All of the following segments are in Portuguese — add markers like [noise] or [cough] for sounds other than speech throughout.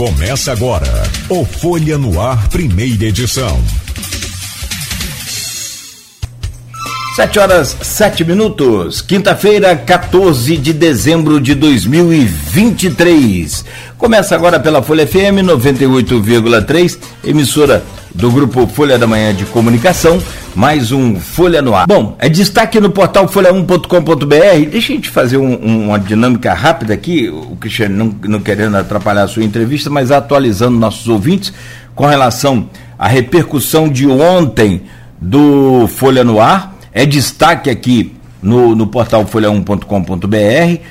Começa agora o Folha no Ar, primeira edição. Sete horas, sete minutos. Quinta-feira, 14 de dezembro de 2023. Começa agora pela Folha FM 98,3, emissora do grupo Folha da Manhã de Comunicação. Mais um Folha no Ar. Bom, é destaque no portal folha1.com.br. Deixa a gente fazer um, uma dinâmica rápida aqui, o Cristiano não, não querendo atrapalhar a sua entrevista, mas atualizando nossos ouvintes com relação à repercussão de ontem do Folha no Ar é destaque aqui no, no portal folha1.com.br.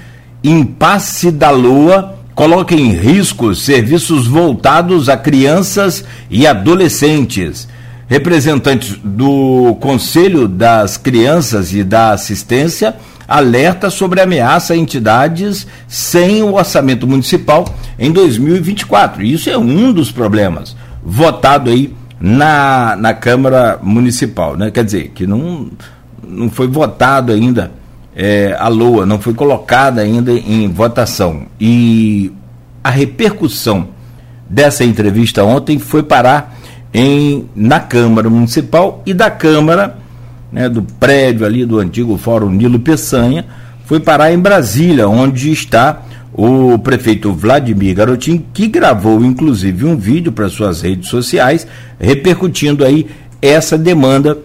Impasse da Lua coloca em risco serviços voltados a crianças e adolescentes. Representantes do Conselho das Crianças e da Assistência alerta sobre ameaça a entidades sem o orçamento municipal em 2024. Isso é um dos problemas votado aí na, na Câmara Municipal, né? Quer dizer, que não, não foi votado ainda é, a LOA, não foi colocada ainda em votação. E a repercussão dessa entrevista ontem foi parar em, na Câmara Municipal e da Câmara, né, do prédio ali do antigo Fórum Nilo Peçanha, foi parar em Brasília, onde está o prefeito Vladimir Garotin, que gravou inclusive um vídeo para suas redes sociais, repercutindo aí essa demanda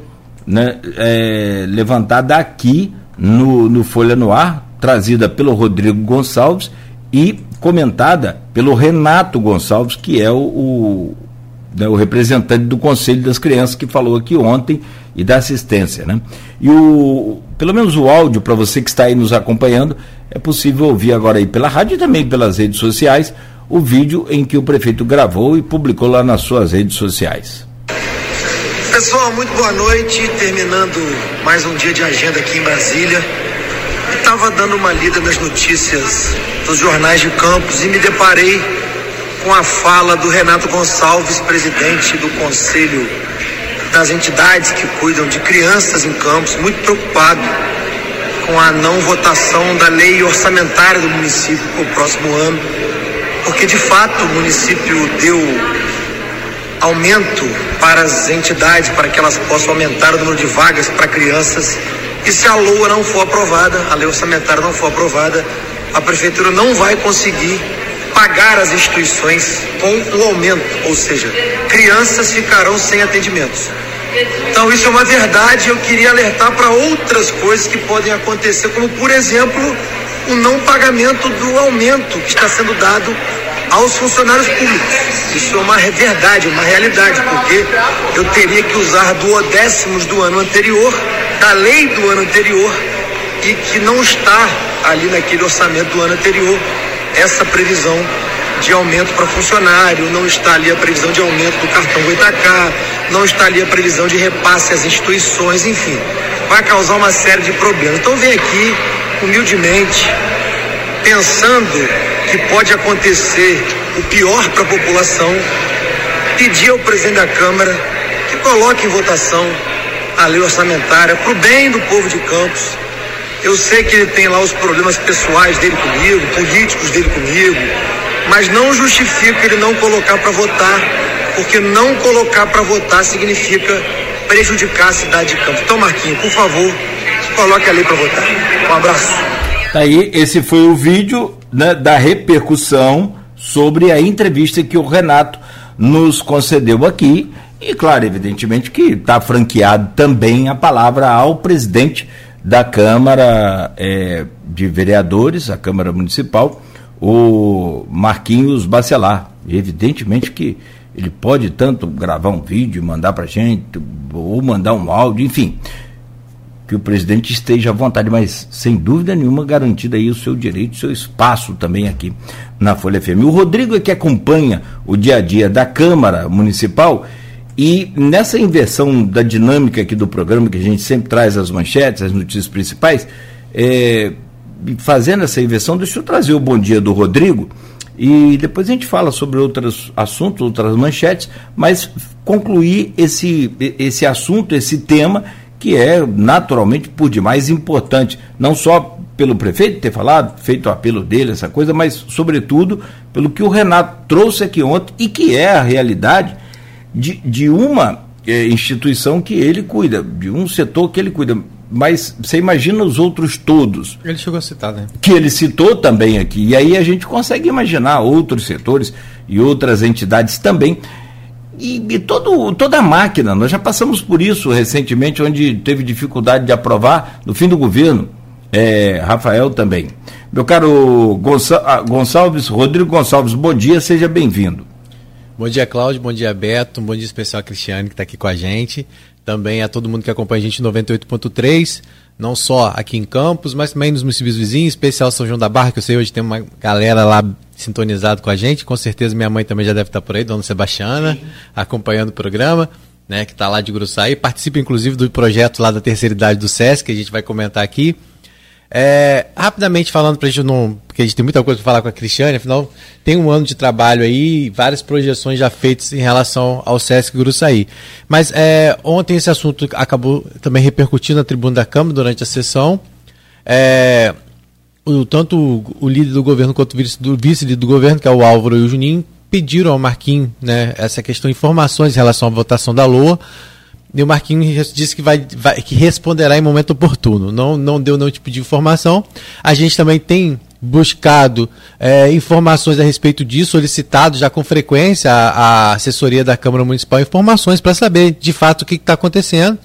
né, é, levantada aqui no, no Folha no Ar, trazida pelo Rodrigo Gonçalves e comentada pelo Renato Gonçalves, que é o, o, né, o representante do Conselho das Crianças que falou aqui ontem e da assistência. Né? E o, pelo menos o áudio, para você que está aí nos acompanhando, é possível ouvir agora aí pela rádio e também pelas redes sociais o vídeo em que o prefeito gravou e publicou lá nas suas redes sociais. Pessoal, muito boa noite. Terminando mais um dia de agenda aqui em Brasília. Estava dando uma lida nas notícias dos jornais de Campos e me deparei com a fala do Renato Gonçalves, presidente do Conselho das entidades que cuidam de crianças em Campos, muito preocupado com a não votação da lei orçamentária do município para o próximo ano, porque de fato o município deu aumento para as entidades, para que elas possam aumentar o número de vagas para crianças. E se a LOA não for aprovada, a lei orçamentária não for aprovada, a prefeitura não vai conseguir pagar as instituições com o aumento, ou seja, crianças ficarão sem atendimentos. Então isso é uma verdade, eu queria alertar para outras coisas que podem acontecer, como por exemplo, o não pagamento do aumento que está sendo dado aos funcionários públicos. Isso é uma verdade, uma realidade, porque eu teria que usar duodécimos do ano anterior, da lei do ano anterior, e que não está ali naquele orçamento do ano anterior essa previsão de aumento para funcionário, não está ali a previsão de aumento do cartão Goitacá, não está ali a previsão de repasse às instituições, enfim, vai causar uma série de problemas. Então vem aqui, humildemente, pensando que pode acontecer o pior para a população, pedir ao presidente da Câmara que coloque em votação a lei orçamentária para o bem do povo de Campos. Eu sei que ele tem lá os problemas pessoais dele comigo, políticos dele comigo, mas não justifica ele não colocar para votar, porque não colocar para votar significa prejudicar a cidade de Campos. Então, Marquinhos, por favor, coloque a lei para votar. Um abraço. Tá aí, esse foi o vídeo né, da repercussão sobre a entrevista que o Renato nos concedeu aqui. E, claro, evidentemente que está franqueado também a palavra ao presidente da Câmara é, de Vereadores, a Câmara Municipal, o Marquinhos Bacelar. Evidentemente que ele pode tanto gravar um vídeo, mandar para gente, ou mandar um áudio, enfim que o presidente esteja à vontade, mas sem dúvida nenhuma garantido aí o seu direito, o seu espaço também aqui na Folha FM. O Rodrigo é que acompanha o dia a dia da Câmara Municipal e nessa inversão da dinâmica aqui do programa, que a gente sempre traz as manchetes, as notícias principais, é, fazendo essa inversão, deixa eu trazer o bom dia do Rodrigo e depois a gente fala sobre outros assuntos, outras manchetes, mas concluir esse, esse assunto, esse tema que é naturalmente por demais importante, não só pelo prefeito ter falado, feito o apelo dele, essa coisa, mas, sobretudo, pelo que o Renato trouxe aqui ontem e que é a realidade de, de uma é, instituição que ele cuida, de um setor que ele cuida. Mas você imagina os outros todos. Ele chegou a citar, né? Que ele citou também aqui. E aí a gente consegue imaginar outros setores e outras entidades também. E, e todo, toda a máquina, nós já passamos por isso recentemente, onde teve dificuldade de aprovar no fim do governo. É, Rafael também. Meu caro ah, Gonçalves, Rodrigo Gonçalves, bom dia, seja bem-vindo. Bom dia, Cláudio. Bom dia, Beto. Um bom dia especial a Cristiane, que está aqui com a gente. Também a todo mundo que acompanha a gente em 98.3, não só aqui em Campos, mas também nos municípios vizinhos, especial São João da Barra, que eu sei hoje tem uma galera lá sintonizado com a gente. Com certeza minha mãe também já deve estar por aí, Dona Sebastiana, Sim. acompanhando o programa, né, que está lá de Gruçaí. Participa, inclusive, do projeto lá da terceira idade do SESC, que a gente vai comentar aqui. É, rapidamente falando para a gente não. Porque a gente tem muita coisa para falar com a Cristiane, afinal, tem um ano de trabalho aí, várias projeções já feitas em relação ao Sesc Gruçaí. Mas é, ontem esse assunto acabou também repercutindo na tribuna da Câmara durante a sessão. É, o, tanto o, líder do governo quanto o vice-líder vice do governo, que é o Álvaro e o Juninho, pediram ao Marquinhos né, essa questão informações em relação à votação da LOA. E o Marquinhos disse que, vai, vai, que responderá em momento oportuno. Não, não deu nenhum tipo de informação. A gente também tem buscado é, informações a respeito disso, solicitado já com frequência a, assessoria da Câmara Municipal informações para saber de fato o que está acontecendo.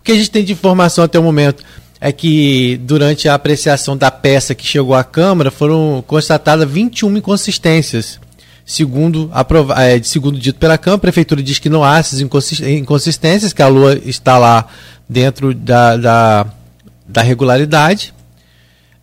O que a gente tem de informação até o momento é que durante a apreciação da peça que chegou à Câmara foram constatadas 21 inconsistências Segundo, aprova, é, segundo dito pela Câmara, a Prefeitura diz que não há essas inconsistências, que a Lua está lá dentro da, da, da regularidade.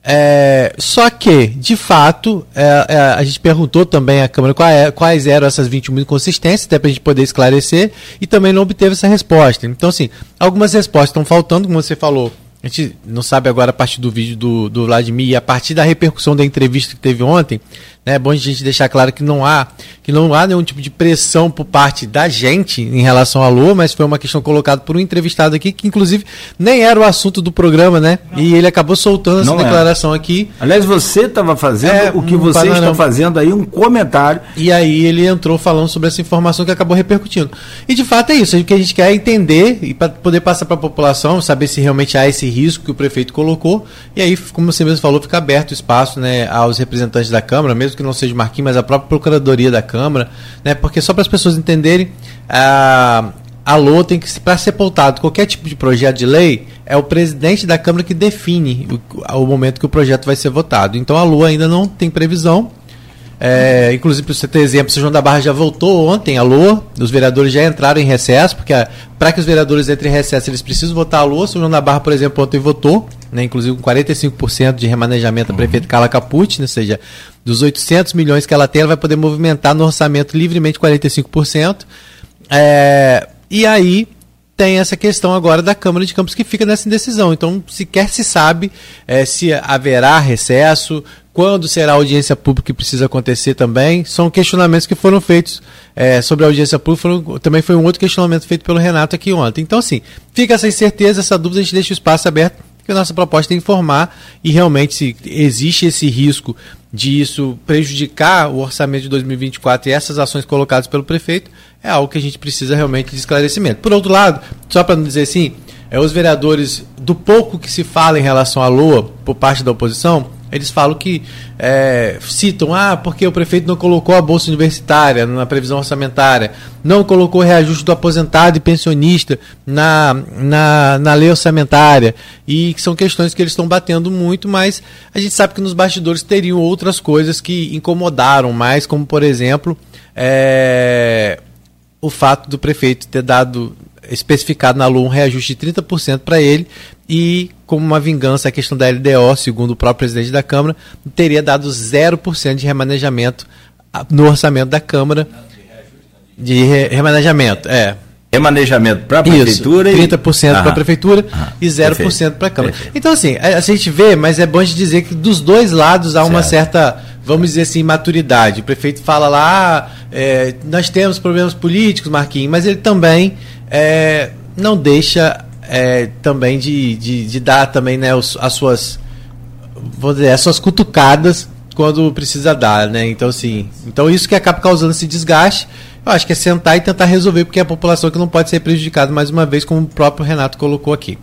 É, só que, de fato, é, é, a gente perguntou também à Câmara quais, é, quais eram essas 21 inconsistências, até para a gente poder esclarecer, e também não obteve essa resposta. Então, assim, algumas respostas estão faltando, como você falou, a gente não sabe agora a partir do vídeo do, do Vladimir e a partir da repercussão da entrevista que teve ontem, é bom a gente deixar claro que não há que não há nenhum tipo de pressão por parte da gente em relação à Lua, mas foi uma questão colocada por um entrevistado aqui que inclusive nem era o assunto do programa, né? Não. E ele acabou soltando essa não declaração é. aqui. Aliás, você estava fazendo é, o que um vocês estão fazendo aí, um comentário. E aí ele entrou falando sobre essa informação que acabou repercutindo. E de fato é isso, o que a gente quer é entender e para poder passar para a população, saber se realmente há esse risco que o prefeito colocou. E aí, como você mesmo falou, fica aberto o espaço né, aos representantes da Câmara, mesmo que não seja Marquinhos, mas a própria Procuradoria da Câmara, né? Porque só para as pessoas entenderem, a, a LO tem que, para ser pautado qualquer tipo de projeto de lei, é o presidente da Câmara que define o, o momento que o projeto vai ser votado. Então a LO ainda não tem previsão. É, inclusive, para você ter exemplo, o João da Barra já voltou ontem a LOA, os vereadores já entraram em recesso, porque para que os vereadores entrem em recesso, eles precisam votar a LOA. O João da Barra, por exemplo, ontem votou, né, inclusive com 45% de remanejamento uhum. prefeito Carla Capucci, né, ou seja, dos 800 milhões que ela tem, ela vai poder movimentar no orçamento livremente 45%. É, e aí tem essa questão agora da Câmara de Campos que fica nessa indecisão. Então, sequer se sabe é, se haverá recesso, quando será a audiência pública que precisa acontecer também. São questionamentos que foram feitos é, sobre a audiência pública. Foram, também foi um outro questionamento feito pelo Renato aqui ontem. Então, assim, fica essa incerteza, essa dúvida, a gente deixa o espaço aberto, porque a nossa proposta é informar e realmente se existe esse risco de isso prejudicar o orçamento de 2024 e essas ações colocadas pelo prefeito, é algo que a gente precisa realmente de esclarecimento. Por outro lado, só para não dizer assim, é, os vereadores, do pouco que se fala em relação à LOA por parte da oposição, eles falam que é, citam, ah, porque o prefeito não colocou a bolsa universitária na previsão orçamentária, não colocou o reajuste do aposentado e pensionista na, na, na lei orçamentária, e que são questões que eles estão batendo muito, mas a gente sabe que nos bastidores teriam outras coisas que incomodaram mais, como por exemplo, é, o fato do prefeito ter dado especificado na LU um reajuste de 30% para ele e, como uma vingança, a questão da LDO, segundo o próprio presidente da Câmara, teria dado 0% de remanejamento no orçamento da Câmara. De remanejamento, é. Remanejamento para a prefeitura Isso, 30% para a prefeitura ah, e 0% para a Câmara. Perfeito. Então, assim, a, a, gente vê, mas é bom de dizer que dos dois lados há certo. uma certa, vamos dizer assim, maturidade. O prefeito fala lá, ah, é, nós temos problemas políticos, Marquinhos, mas ele também é, não deixa é, também de, de, de, dar também né, os, as suas vou dizer, essas cutucadas quando precisa dar, né? Então, assim, então isso que acaba causando esse desgaste. Eu acho que é sentar e tentar resolver, porque é a população que não pode ser prejudicada mais uma vez, como o próprio Renato colocou aqui.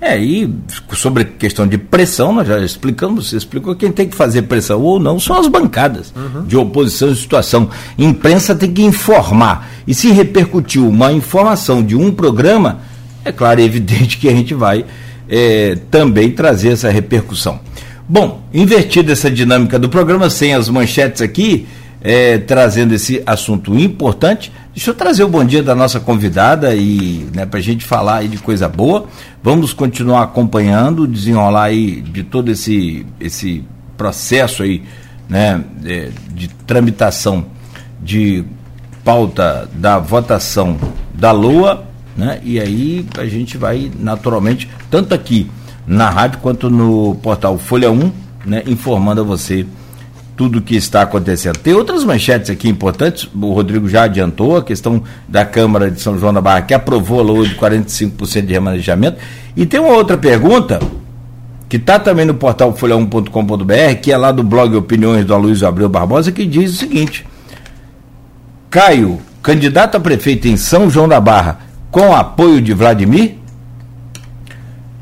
É, e sobre questão de pressão, nós já explicamos, você explicou quem tem que fazer pressão ou não são as bancadas uhum. de oposição de situação. Imprensa tem que informar. E se repercutiu uma informação de um programa, é claro, é evidente que a gente vai é, também trazer essa repercussão. Bom, invertida essa dinâmica do programa, sem as manchetes aqui, é, trazendo esse assunto importante. Deixa eu trazer o bom dia da nossa convidada e né, para a gente falar aí de coisa boa. Vamos continuar acompanhando, desenrolar aí de todo esse, esse processo aí, né, de, é, de tramitação de pauta da votação da Lua, né? E aí a gente vai naturalmente, tanto aqui na rádio quanto no portal Folha 1, né, informando a você tudo o que está acontecendo. Tem outras manchetes aqui importantes, o Rodrigo já adiantou, a questão da Câmara de São João da Barra, que aprovou a lei de 45% de remanejamento. E tem uma outra pergunta, que está também no portal folha1.com.br, que é lá do blog Opiniões do Aloysio Abreu Barbosa, que diz o seguinte: Caio, candidato a prefeito em São João da Barra, com apoio de Vladimir?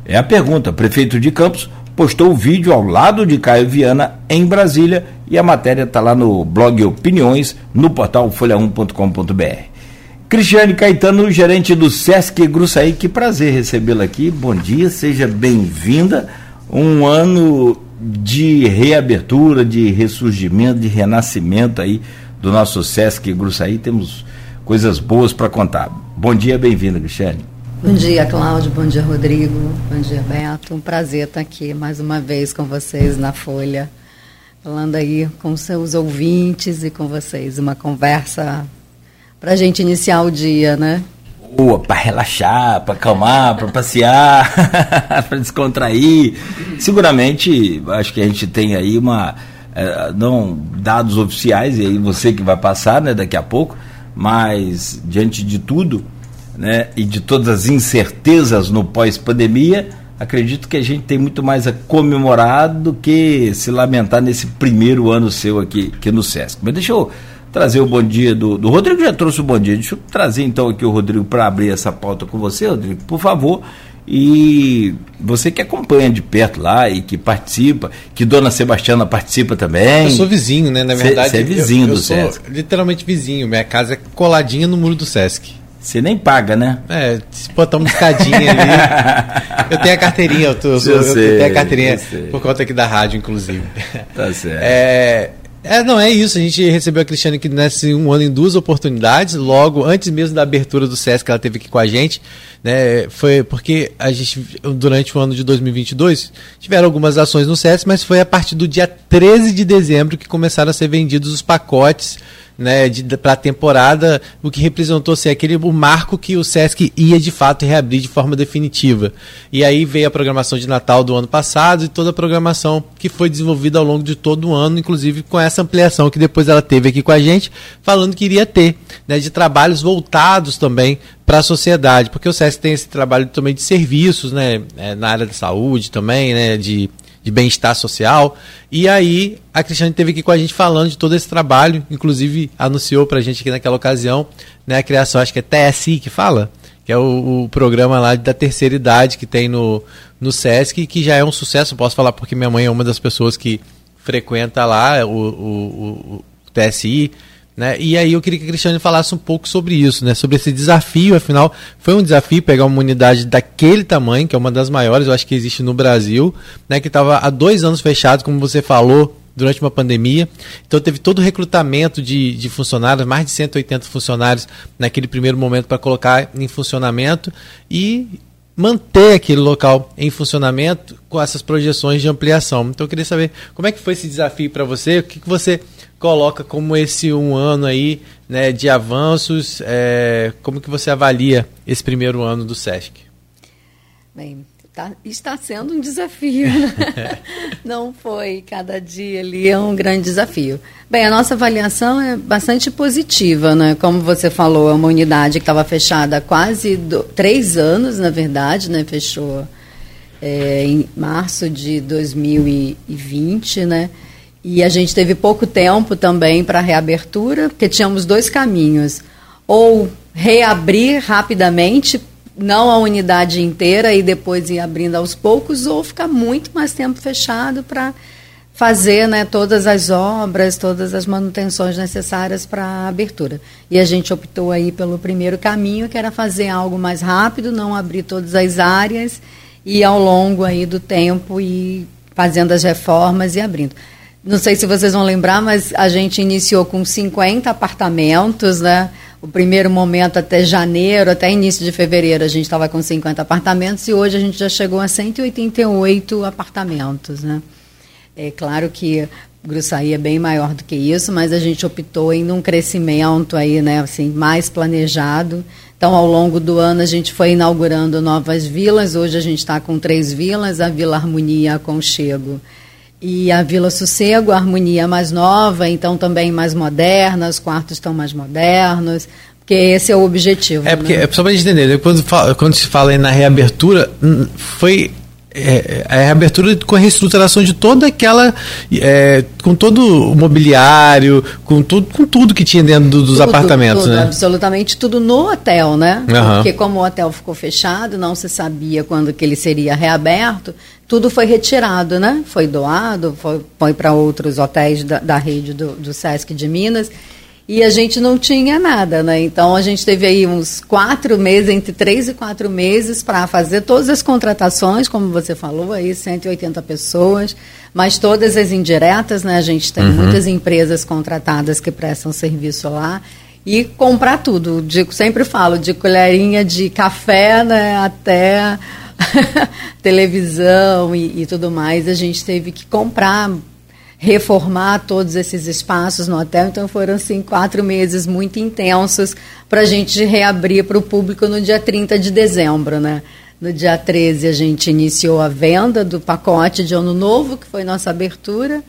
É a pergunta. Prefeito de Campos postou o vídeo ao lado de Caio Viana em Brasília e a matéria está lá no blog Opiniões, no portal folha1.com.br. Cristiane Caetano, gerente do Sesc Gruçaí, que prazer recebê-la aqui. Bom dia, seja bem-vinda. Um ano de reabertura, de ressurgimento, de renascimento aí do nosso Sesc Gruçaí. Temos coisas boas para contar. Bom dia, bem-vinda, Cristiane. Bom dia, Cláudio. Bom dia, Rodrigo. Bom dia, Beto. Um prazer estar aqui mais uma vez com vocês na Folha, falando aí com seus ouvintes e com vocês. Uma conversa para a gente iniciar o dia, né? Boa, para relaxar, para acalmar, para passear, [laughs] para descontrair. Seguramente, acho que a gente tem aí uma. É, não dados oficiais, e aí você que vai passar né, daqui a pouco, mas diante de tudo né, e de todas as incertezas no pós-pandemia, acredito que a gente tem muito mais a comemorar do que se lamentar nesse primeiro ano seu aqui, aqui no SESC. Mas deixa eu trazer o bom dia do, do Rodrigo, já trouxe o bom dia. Deixa eu trazer então aqui o Rodrigo para abrir essa pauta com você, Rodrigo, por favor. E você que acompanha de perto lá e que participa, que Dona Sebastiana participa também. Eu sou vizinho, né? Na verdade, você é vizinho eu, eu do Sesc. Literalmente vizinho. Minha casa é coladinha no muro do Sesc. Você nem paga, né? É, se botar uma escadinha ali. [laughs] eu tenho a carteirinha, eu, tô, eu, eu, sei, eu tenho a carteirinha por conta aqui da rádio, inclusive. Tá certo. É, é, não, é isso. A gente recebeu a Cristiane aqui nesse um ano em duas oportunidades, logo antes mesmo da abertura do SESC, ela teve aqui com a gente. Né, foi porque a gente, durante o ano de 2022, tiveram algumas ações no SESC, mas foi a partir do dia 13 de dezembro que começaram a ser vendidos os pacotes né, para a temporada, o que representou ser aquele o marco que o Sesc ia de fato reabrir de forma definitiva. E aí veio a programação de Natal do ano passado e toda a programação que foi desenvolvida ao longo de todo o ano, inclusive com essa ampliação que depois ela teve aqui com a gente, falando que iria ter, né, de trabalhos voltados também para a sociedade, porque o SESC tem esse trabalho também de serviços, né, é, na área da saúde também, né, de de bem-estar social. E aí a Cristiane teve aqui com a gente falando de todo esse trabalho, inclusive anunciou para a gente aqui naquela ocasião né, a criação, acho que é TSI que fala, que é o, o, programa lá da terceira idade que tem no, no SESC, que já é um sucesso, posso falar porque minha mãe é uma das pessoas que frequenta lá o, o, o TSI. Né? E aí eu queria que a Cristiane falasse um pouco sobre isso, né? sobre esse desafio, afinal, foi um desafio pegar uma unidade daquele tamanho, que é uma das maiores, eu acho que existe no Brasil, né? que estava há dois anos fechado, como você falou, durante uma pandemia. Então teve todo o recrutamento de, de funcionários, mais de 180 funcionários naquele primeiro momento para colocar em funcionamento e manter aquele local em funcionamento com essas projeções de ampliação. Então eu queria saber como é que foi esse desafio para você, o que, que você coloca como esse um ano aí né, de avanços, é, como que você avalia esse primeiro ano do SESC? Bem, tá, está sendo um desafio. Né? [laughs] Não foi cada dia ali, é um grande desafio. Bem, a nossa avaliação é bastante positiva, né? Como você falou, é uma unidade que estava fechada há quase do, três anos, na verdade, né? Fechou é, em março de 2020, né? E a gente teve pouco tempo também para reabertura, porque tínhamos dois caminhos. Ou reabrir rapidamente, não a unidade inteira e depois ir abrindo aos poucos, ou ficar muito mais tempo fechado para fazer né, todas as obras, todas as manutenções necessárias para a abertura. E a gente optou aí pelo primeiro caminho, que era fazer algo mais rápido, não abrir todas as áreas e ao longo aí do tempo ir fazendo as reformas e abrindo. Não sei se vocês vão lembrar, mas a gente iniciou com 50 apartamentos, né? O primeiro momento até janeiro, até início de fevereiro, a gente estava com 50 apartamentos e hoje a gente já chegou a 188 apartamentos, né? É claro que Gruçaí é bem maior do que isso, mas a gente optou em um crescimento aí, né, assim, mais planejado. Então, ao longo do ano, a gente foi inaugurando novas vilas. Hoje a gente está com três vilas: a Vila Harmonia Aconchego e a Vila Sossego, a Harmonia mais nova, então também mais moderna, os quartos estão mais modernos. Porque esse é o objetivo. É porque, né? é só para gente entender, quando, quando se fala na reabertura, foi é, é, a reabertura com a reestruturação de toda aquela. É, com todo o mobiliário, com tudo, com tudo que tinha dentro do, dos tudo, apartamentos, tudo, né? Absolutamente tudo no hotel, né? Uhum. Porque como o hotel ficou fechado, não se sabia quando que ele seria reaberto, tudo foi retirado, né? Foi doado, foi, foi para outros hotéis da, da rede do, do Sesc de Minas e a gente não tinha nada, né? Então a gente teve aí uns quatro meses, entre três e quatro meses, para fazer todas as contratações, como você falou, aí 180 pessoas, mas todas as indiretas, né? A gente tem uhum. muitas empresas contratadas que prestam serviço lá. E comprar tudo. De, sempre falo, de colherinha de café né, até [laughs] televisão e, e tudo mais, a gente teve que comprar reformar todos esses espaços no hotel. Então foram assim quatro meses muito intensos para a gente reabrir para o público no dia 30 de dezembro, né? No dia 13 a gente iniciou a venda do pacote de ano novo, que foi nossa abertura,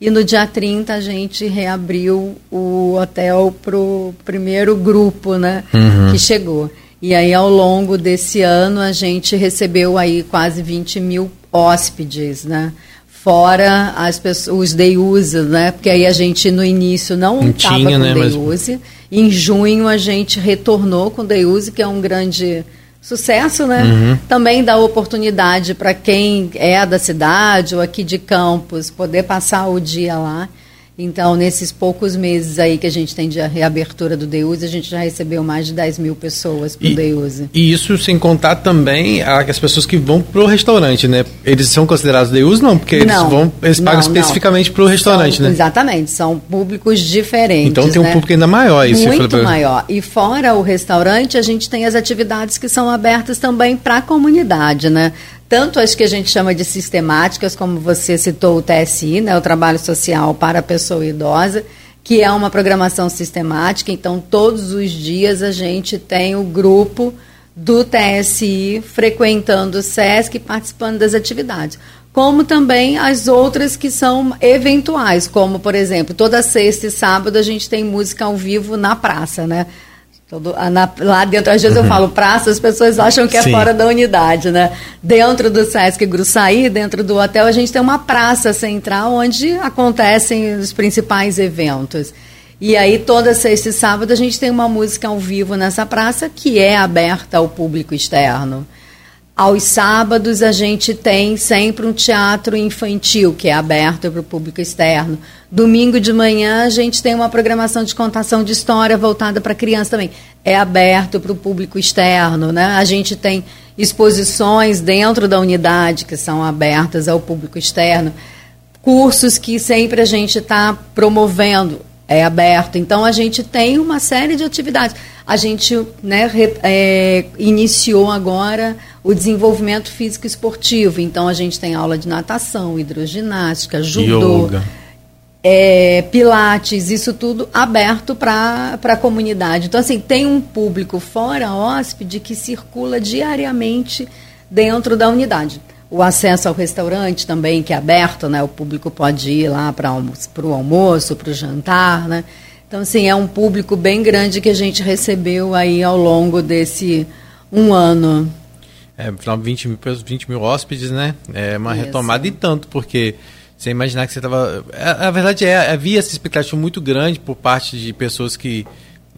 e no dia 30 a gente reabriu o hotel para o primeiro grupo, né? Uhum. Que chegou. E aí, ao longo desse ano, a gente recebeu aí quase 20 mil hóspedes, né? fora as pessoas, os day use, né? Porque aí a gente no início não estava com né, day use. Em junho a gente retornou com day use, que é um grande sucesso, né? Uhum. Também dá oportunidade para quem é da cidade ou aqui de Campos poder passar o dia lá. Então, nesses poucos meses aí que a gente tem de reabertura do Deuse, a gente já recebeu mais de 10 mil pessoas para o Deuse. E isso sem contar também as pessoas que vão para o restaurante, né? Eles são considerados Deuse? Não, porque eles, vão, eles pagam não, especificamente para o restaurante, são, né? Exatamente, são públicos diferentes. Então tem um né? público ainda maior. Isso Muito maior. E fora o restaurante, a gente tem as atividades que são abertas também para a comunidade, né? Tanto as que a gente chama de sistemáticas, como você citou o TSI, né, o Trabalho Social para a Pessoa Idosa, que é uma programação sistemática, então todos os dias a gente tem o grupo do TSI frequentando o SESC e participando das atividades. Como também as outras que são eventuais, como, por exemplo, toda sexta e sábado a gente tem música ao vivo na praça, né? Todo, na, lá dentro, às vezes uhum. eu falo praça, as pessoas acham que é Sim. fora da unidade, né? Dentro do Sesc Gruçaí, dentro do hotel, a gente tem uma praça central onde acontecem os principais eventos. E aí, toda sexta e sábado, a gente tem uma música ao vivo nessa praça que é aberta ao público externo. Aos sábados, a gente tem sempre um teatro infantil, que é aberto para o público externo. Domingo de manhã, a gente tem uma programação de contação de história voltada para criança também. É aberto para o público externo. Né? A gente tem exposições dentro da unidade que são abertas ao público externo. Cursos que sempre a gente está promovendo é aberto. Então a gente tem uma série de atividades. A gente né, re, é, iniciou agora o desenvolvimento físico esportivo. Então a gente tem aula de natação, hidroginástica, judô, é, pilates, isso tudo aberto para a comunidade. Então assim tem um público fora hóspede que circula diariamente dentro da unidade o acesso ao restaurante também, que é aberto, né? O público pode ir lá para o almoço, para o jantar, né? Então, assim, é um público bem grande que a gente recebeu aí ao longo desse um ano. É, final 20 mil, 20 mil hóspedes, né? É uma Isso. retomada e tanto, porque você imaginar que você estava. A, a, verdade é, havia essa expectativa muito grande por parte de pessoas que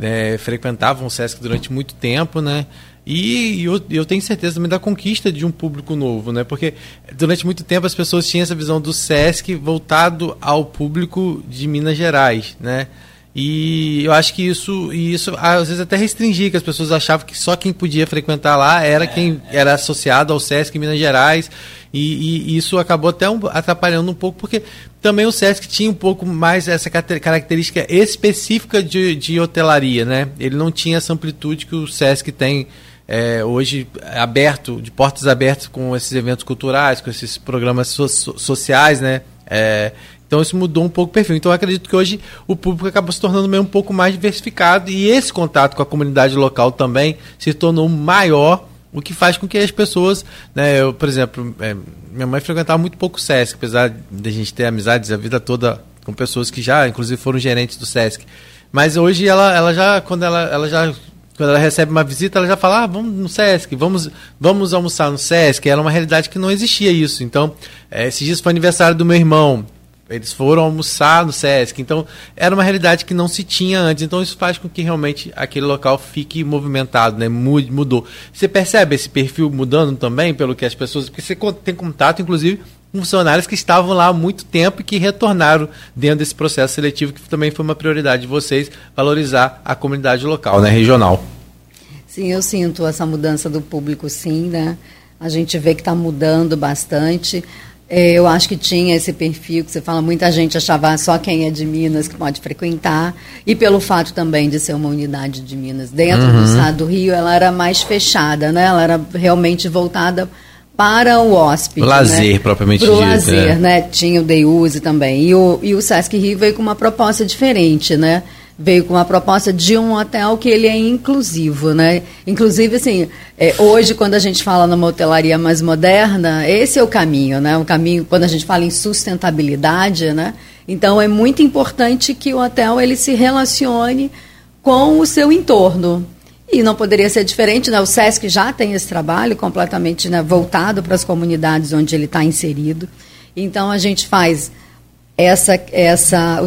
é, frequentavam o Sesc durante muito tempo, né? E eu, eu, tenho certeza também da conquista de um público novo, né? Porque durante muito tempo as pessoas tinham essa visão do Sesc voltado ao público de Minas Gerais, né? E eu acho que isso, isso às vezes até restringia, que as pessoas achavam que só quem podia frequentar lá era quem era associado ao Sesc Minas Gerais. E, e isso acabou até um, atrapalhando um pouco, porque também o Sesc tinha um pouco mais essa característica específica de, de hotelaria, né? Ele não tinha essa amplitude que o Sesc tem é, hoje aberto, de portas abertas com esses eventos culturais, com esses programas so sociais, né? É, então isso mudou um pouco o perfil. Então eu acredito que hoje o público acabou se tornando meio um pouco mais diversificado e esse contato com a comunidade local também se tornou maior, o que faz com que as pessoas, né, eu, por exemplo, é, minha mãe frequentava muito pouco o SESC, apesar de a gente ter amizades a vida toda com pessoas que já, inclusive, foram gerentes do SESC. Mas hoje ela, ela já, quando ela, ela já quando ela recebe uma visita, ela já fala: ah, vamos no Sesc, vamos, vamos almoçar no Sesc. Era uma realidade que não existia isso. Então, é, esses dias foi aniversário do meu irmão. Eles foram almoçar no Sesc. Então, era uma realidade que não se tinha antes. Então, isso faz com que realmente aquele local fique movimentado, né? Mudou. Você percebe esse perfil mudando também, pelo que as pessoas. Porque você tem contato, inclusive, funcionários que estavam lá há muito tempo e que retornaram dentro desse processo seletivo, que também foi uma prioridade de vocês, valorizar a comunidade local, né? Regional. Sim, eu sinto essa mudança do público, sim, né? A gente vê que está mudando bastante. É, eu acho que tinha esse perfil que você fala, muita gente achava só quem é de Minas que pode frequentar, e pelo fato também de ser uma unidade de Minas dentro uhum. do estado do Rio, ela era mais fechada, né? Ela era realmente voltada para o hóspede. Lazer, né? propriamente dito. lazer, é. né? Tinha o Day Use também. E o, e o Sesc Rio veio com uma proposta diferente, né? veio com uma proposta de um hotel que ele é inclusivo, né? Inclusive, assim, é, hoje, quando a gente fala numa hotelaria mais moderna, esse é o caminho, né? O caminho, quando a gente fala em sustentabilidade, né? Então, é muito importante que o hotel ele se relacione com o seu entorno. E não poderia ser diferente, né? O SESC já tem esse trabalho completamente né, voltado para as comunidades onde ele está inserido. Então, a gente faz essa, essa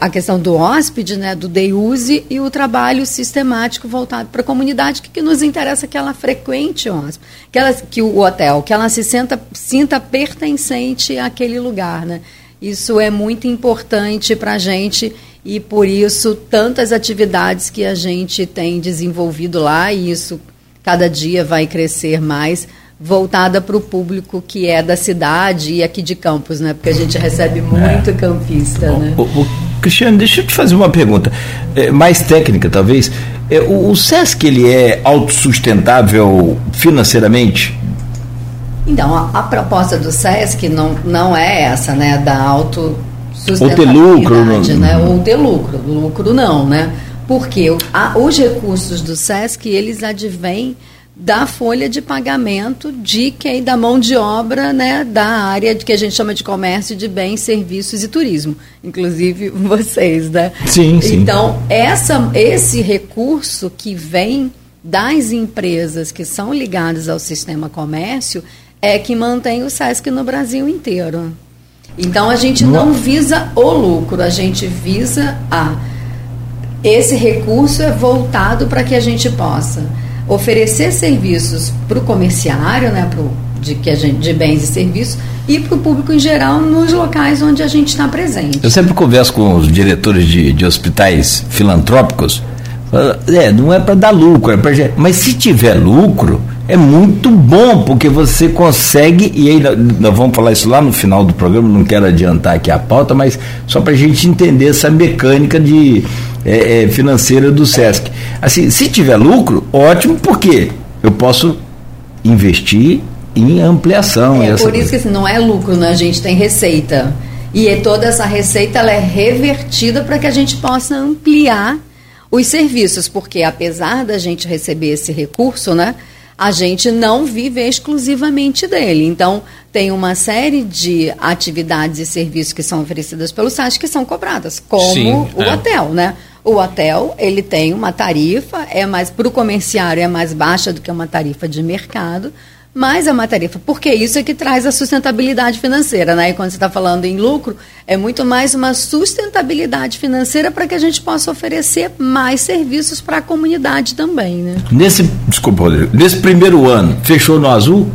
a, questão do hóspede, né, do day use e o trabalho sistemático voltado para a comunidade que, que, nos interessa que ela frequente o hóspede, que, ela, que o hotel, que ela se sinta, sinta pertencente àquele lugar, né? Isso é muito importante para a gente e por isso tantas atividades que a gente tem desenvolvido lá e isso cada dia vai crescer mais voltada para o público que é da cidade e aqui de Campos, né? Porque a gente recebe muito é. campista, né? O, o, Cristiano, deixa eu te fazer uma pergunta é, mais técnica, talvez. É, o, o SESC ele é autossustentável financeiramente? Então, a, a, proposta do SESC não, não é essa, né? Da auto ou ter lucro, né? Ou ter lucro, lucro não, né? Porque a, os recursos do SESC, eles advêm da folha de pagamento de quem da mão de obra né, da área de que a gente chama de comércio de bens, serviços e turismo, inclusive [laughs] vocês, né? Sim, sim. Então essa, esse recurso que vem das empresas que são ligadas ao sistema comércio é que mantém o SESC no Brasil inteiro. Então a gente não visa o lucro, a gente visa a esse recurso é voltado para que a gente possa oferecer serviços para o comerciário, né, pro, de, que a gente, de bens e serviços, e para o público em geral nos locais onde a gente está presente. Eu sempre converso com os diretores de, de hospitais filantrópicos. É, não é para dar lucro, é pra, mas se tiver lucro, é muito bom, porque você consegue, e aí nós vamos falar isso lá no final do programa, não quero adiantar aqui a pauta, mas só para a gente entender essa mecânica de é, é, financeira do SESC. Assim, se tiver lucro, ótimo, porque eu posso investir em ampliação. É por isso que assim, não é lucro, né? a gente tem receita. E é toda essa receita ela é revertida para que a gente possa ampliar os serviços, porque apesar da gente receber esse recurso, né? A gente não vive exclusivamente dele. Então, tem uma série de atividades e serviços que são oferecidas pelo site que são cobradas, como Sim, o é. hotel, né? O hotel, ele tem uma tarifa, é mais para o comerciário é mais baixa do que uma tarifa de mercado, mas é uma porque isso é que traz a sustentabilidade financeira, né? E quando você está falando em lucro, é muito mais uma sustentabilidade financeira para que a gente possa oferecer mais serviços para a comunidade também, né? Nesse, desculpa, Rodrigo, nesse primeiro ano, fechou no azul?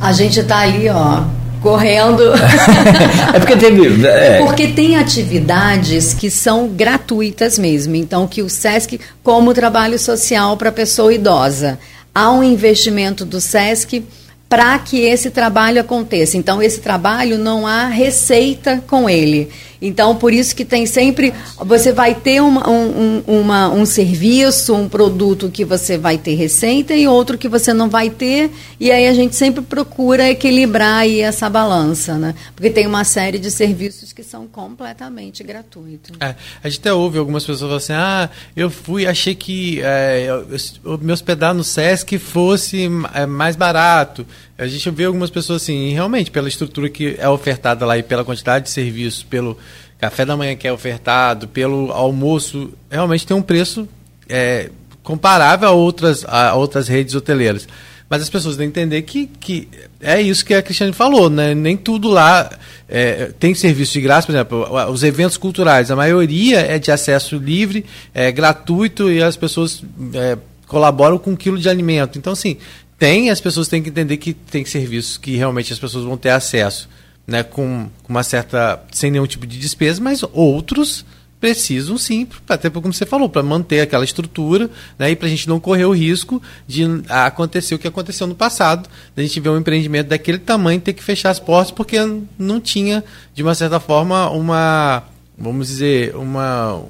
A gente está ali, ó, correndo. [laughs] é porque teve. É. Porque tem atividades que são gratuitas mesmo. Então, que o SESC, como trabalho social para pessoa idosa, há um investimento do SESC para que esse trabalho aconteça. Então, esse trabalho não há receita com ele. Então, por isso que tem sempre. Você vai ter uma, um, uma, um serviço, um produto que você vai ter receita e outro que você não vai ter. E aí a gente sempre procura equilibrar aí essa balança, né? Porque tem uma série de serviços que são completamente gratuitos. É, a gente até ouve algumas pessoas falando assim: ah, eu fui, achei que é, eu, eu, me hospedar no Sesc fosse é, mais barato. A gente vê algumas pessoas assim, realmente, pela estrutura que é ofertada lá e pela quantidade de serviços, pelo café da manhã que é ofertado, pelo almoço, realmente tem um preço é, comparável a outras, a outras redes hoteleiras. Mas as pessoas têm que entender que, que é isso que a Cristiane falou, né? Nem tudo lá é, tem serviço de graça, por exemplo, os eventos culturais, a maioria é de acesso livre, é gratuito e as pessoas é, colaboram com um quilo de alimento. Então, assim, tem, as pessoas têm que entender que tem serviços que realmente as pessoas vão ter acesso, né, com, com uma certa sem nenhum tipo de despesa, mas outros precisam sim, até como você falou, para manter aquela estrutura, né, e para a gente não correr o risco de acontecer o que aconteceu no passado, a gente ver um empreendimento daquele tamanho ter que fechar as portas porque não tinha, de uma certa forma, uma, vamos dizer, uma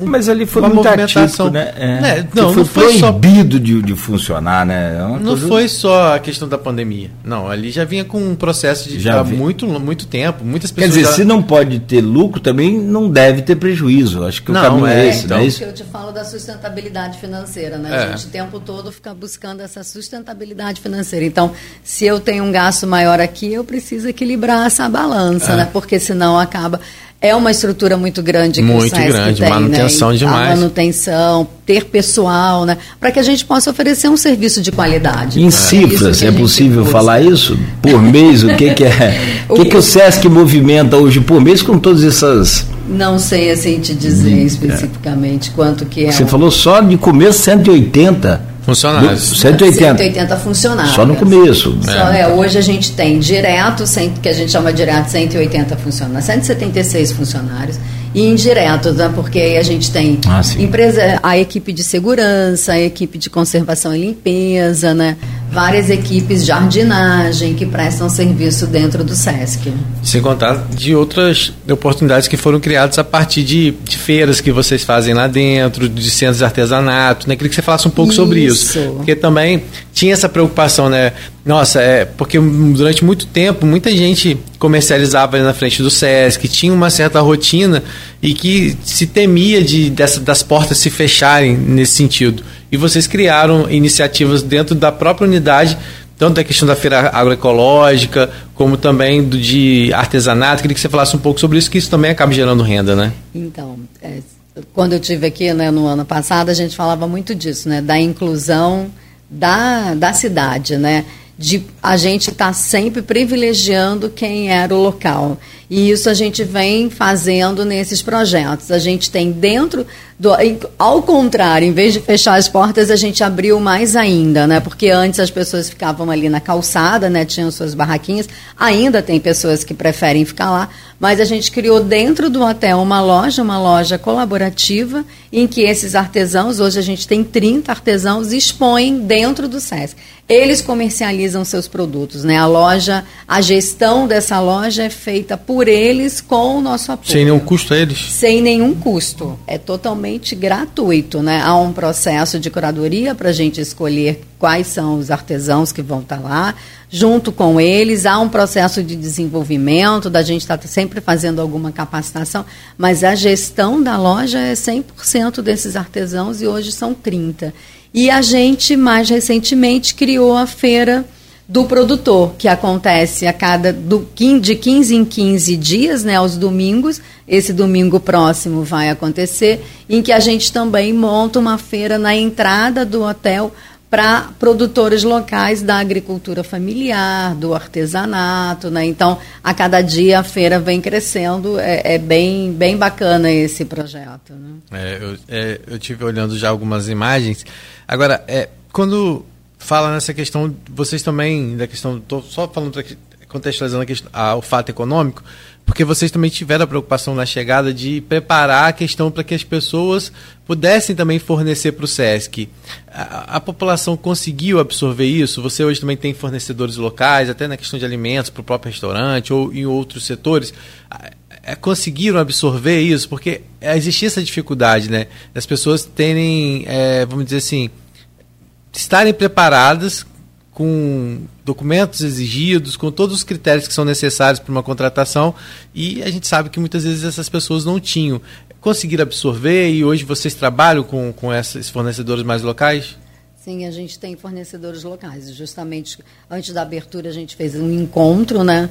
mas ali foi uma muito atípico, né? É, é, não, foi, não foi proibido só... de, de funcionar, né? É não coisa... foi só a questão da pandemia. Não, ali já vinha com um processo de já muito, muito tempo. Muitas pessoas. Quer dizer, já... se não pode ter lucro, também não deve ter prejuízo. Acho que não, o caminho é, é esse, então, não é isso? eu te falo da sustentabilidade financeira, né? É. A gente o tempo todo fica buscando essa sustentabilidade financeira. Então, se eu tenho um gasto maior aqui, eu preciso equilibrar essa balança, é. né? Porque senão acaba é uma estrutura muito grande que muito o grande, tem, manutenção né? demais. A manutenção, ter pessoal, né? Para que a gente possa oferecer um serviço de qualidade. Em cifras, é possível falar isso? Por mês, o que, que é? [laughs] o que, que o SESC movimenta hoje por mês com todas essas. Não sei assim te dizer hum, especificamente é. quanto que é. Você um... falou só de começo 180. Funcionários. 180. 180 funcionários. Só no começo. Só, é. é. hoje a gente tem direto, que a gente chama direto 180 funcionários, 176 funcionários e indiretos, né? porque aí a gente tem ah, empresa, a equipe de segurança, a equipe de conservação e limpeza, né? várias equipes de jardinagem que prestam serviço dentro do SESC. Sem contar de outras oportunidades que foram criadas a partir de, de feiras que vocês fazem lá dentro, de centros de artesanato, né? Queria que você falasse um pouco isso. sobre isso. Porque também tinha essa preocupação, né? Nossa, é porque durante muito tempo muita gente comercializava na frente do SESC, tinha uma certa rotina e que se temia de dessa, das portas se fecharem nesse sentido. E vocês criaram iniciativas dentro da própria unidade, tanto da questão da feira agroecológica, como também do, de artesanato. Queria que você falasse um pouco sobre isso, que isso também acaba gerando renda, né? Então, é, quando eu tive aqui né, no ano passado, a gente falava muito disso, né? Da inclusão da, da cidade, né? De a gente estar tá sempre privilegiando quem era o local. E isso a gente vem fazendo nesses projetos. A gente tem dentro do, ao contrário, em vez de fechar as portas, a gente abriu mais ainda, né? Porque antes as pessoas ficavam ali na calçada, né? Tinham suas barraquinhas. Ainda tem pessoas que preferem ficar lá, mas a gente criou dentro do hotel uma loja, uma loja colaborativa, em que esses artesãos, hoje a gente tem 30 artesãos, expõem dentro do SESC. Eles comercializam seus produtos, né? A loja, a gestão dessa loja é feita por eles com o nosso apoio. Sem nenhum custo a eles? Sem nenhum custo. É totalmente gratuito. Né? Há um processo de curadoria para a gente escolher quais são os artesãos que vão estar tá lá. Junto com eles, há um processo de desenvolvimento, da gente estar tá sempre fazendo alguma capacitação, mas a gestão da loja é 100% desses artesãos e hoje são 30. E a gente, mais recentemente, criou a feira do produtor, que acontece a cada do, de 15 em 15 dias, né, aos domingos. Esse domingo próximo vai acontecer, em que a gente também monta uma feira na entrada do hotel para produtores locais da agricultura familiar, do artesanato, né? Então, a cada dia a feira vem crescendo, é, é bem, bem bacana esse projeto. Né? É, eu, é, eu tive olhando já algumas imagens. Agora, é, quando fala nessa questão, vocês também, da questão, estou só falando contextualizando a questão, a, o fato econômico, porque vocês também tiveram a preocupação na chegada de preparar a questão para que as pessoas pudessem também fornecer para o SESC. A, a, população conseguiu absorver isso? Você hoje também tem fornecedores locais, até na questão de alimentos para o próprio restaurante ou em outros setores. É, conseguiram absorver isso? Porque existia essa dificuldade, né? Das pessoas terem, é, vamos dizer assim, estarem preparadas com documentos exigidos, com todos os critérios que são necessários para uma contratação, e a gente sabe que muitas vezes essas pessoas não tinham. Conseguiram absorver e hoje vocês trabalham com, com esses fornecedores mais locais? Sim, a gente tem fornecedores locais. Justamente antes da abertura a gente fez um encontro, né?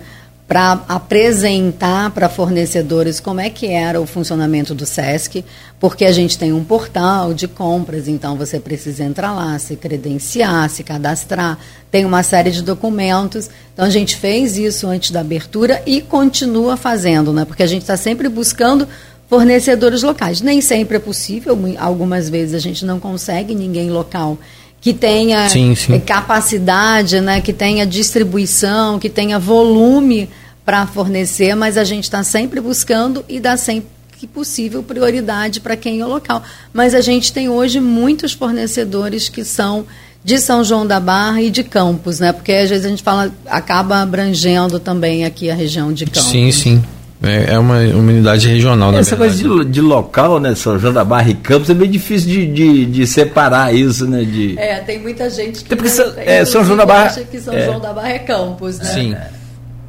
Para apresentar para fornecedores como é que era o funcionamento do SESC, porque a gente tem um portal de compras, então você precisa entrar lá, se credenciar, se cadastrar, tem uma série de documentos. Então a gente fez isso antes da abertura e continua fazendo, né? Porque a gente está sempre buscando fornecedores locais. Nem sempre é possível, algumas vezes a gente não consegue ninguém local que tenha sim, sim. capacidade, né, que tenha distribuição, que tenha volume para fornecer, mas a gente está sempre buscando e dá sempre que possível prioridade para quem é local. Mas a gente tem hoje muitos fornecedores que são de São João da Barra e de Campos, né? Porque às vezes a gente fala acaba abrangendo também aqui a região de Campos. Sim, sim. É, é uma, uma unidade regional, Essa verdade. coisa de, de, local, né? São João da Barra e Campos é bem difícil de, de, de separar isso, né? De... É, tem muita gente que porque São, é, São João da Barra acha que São é. João da Barra é Campos, né? Sim.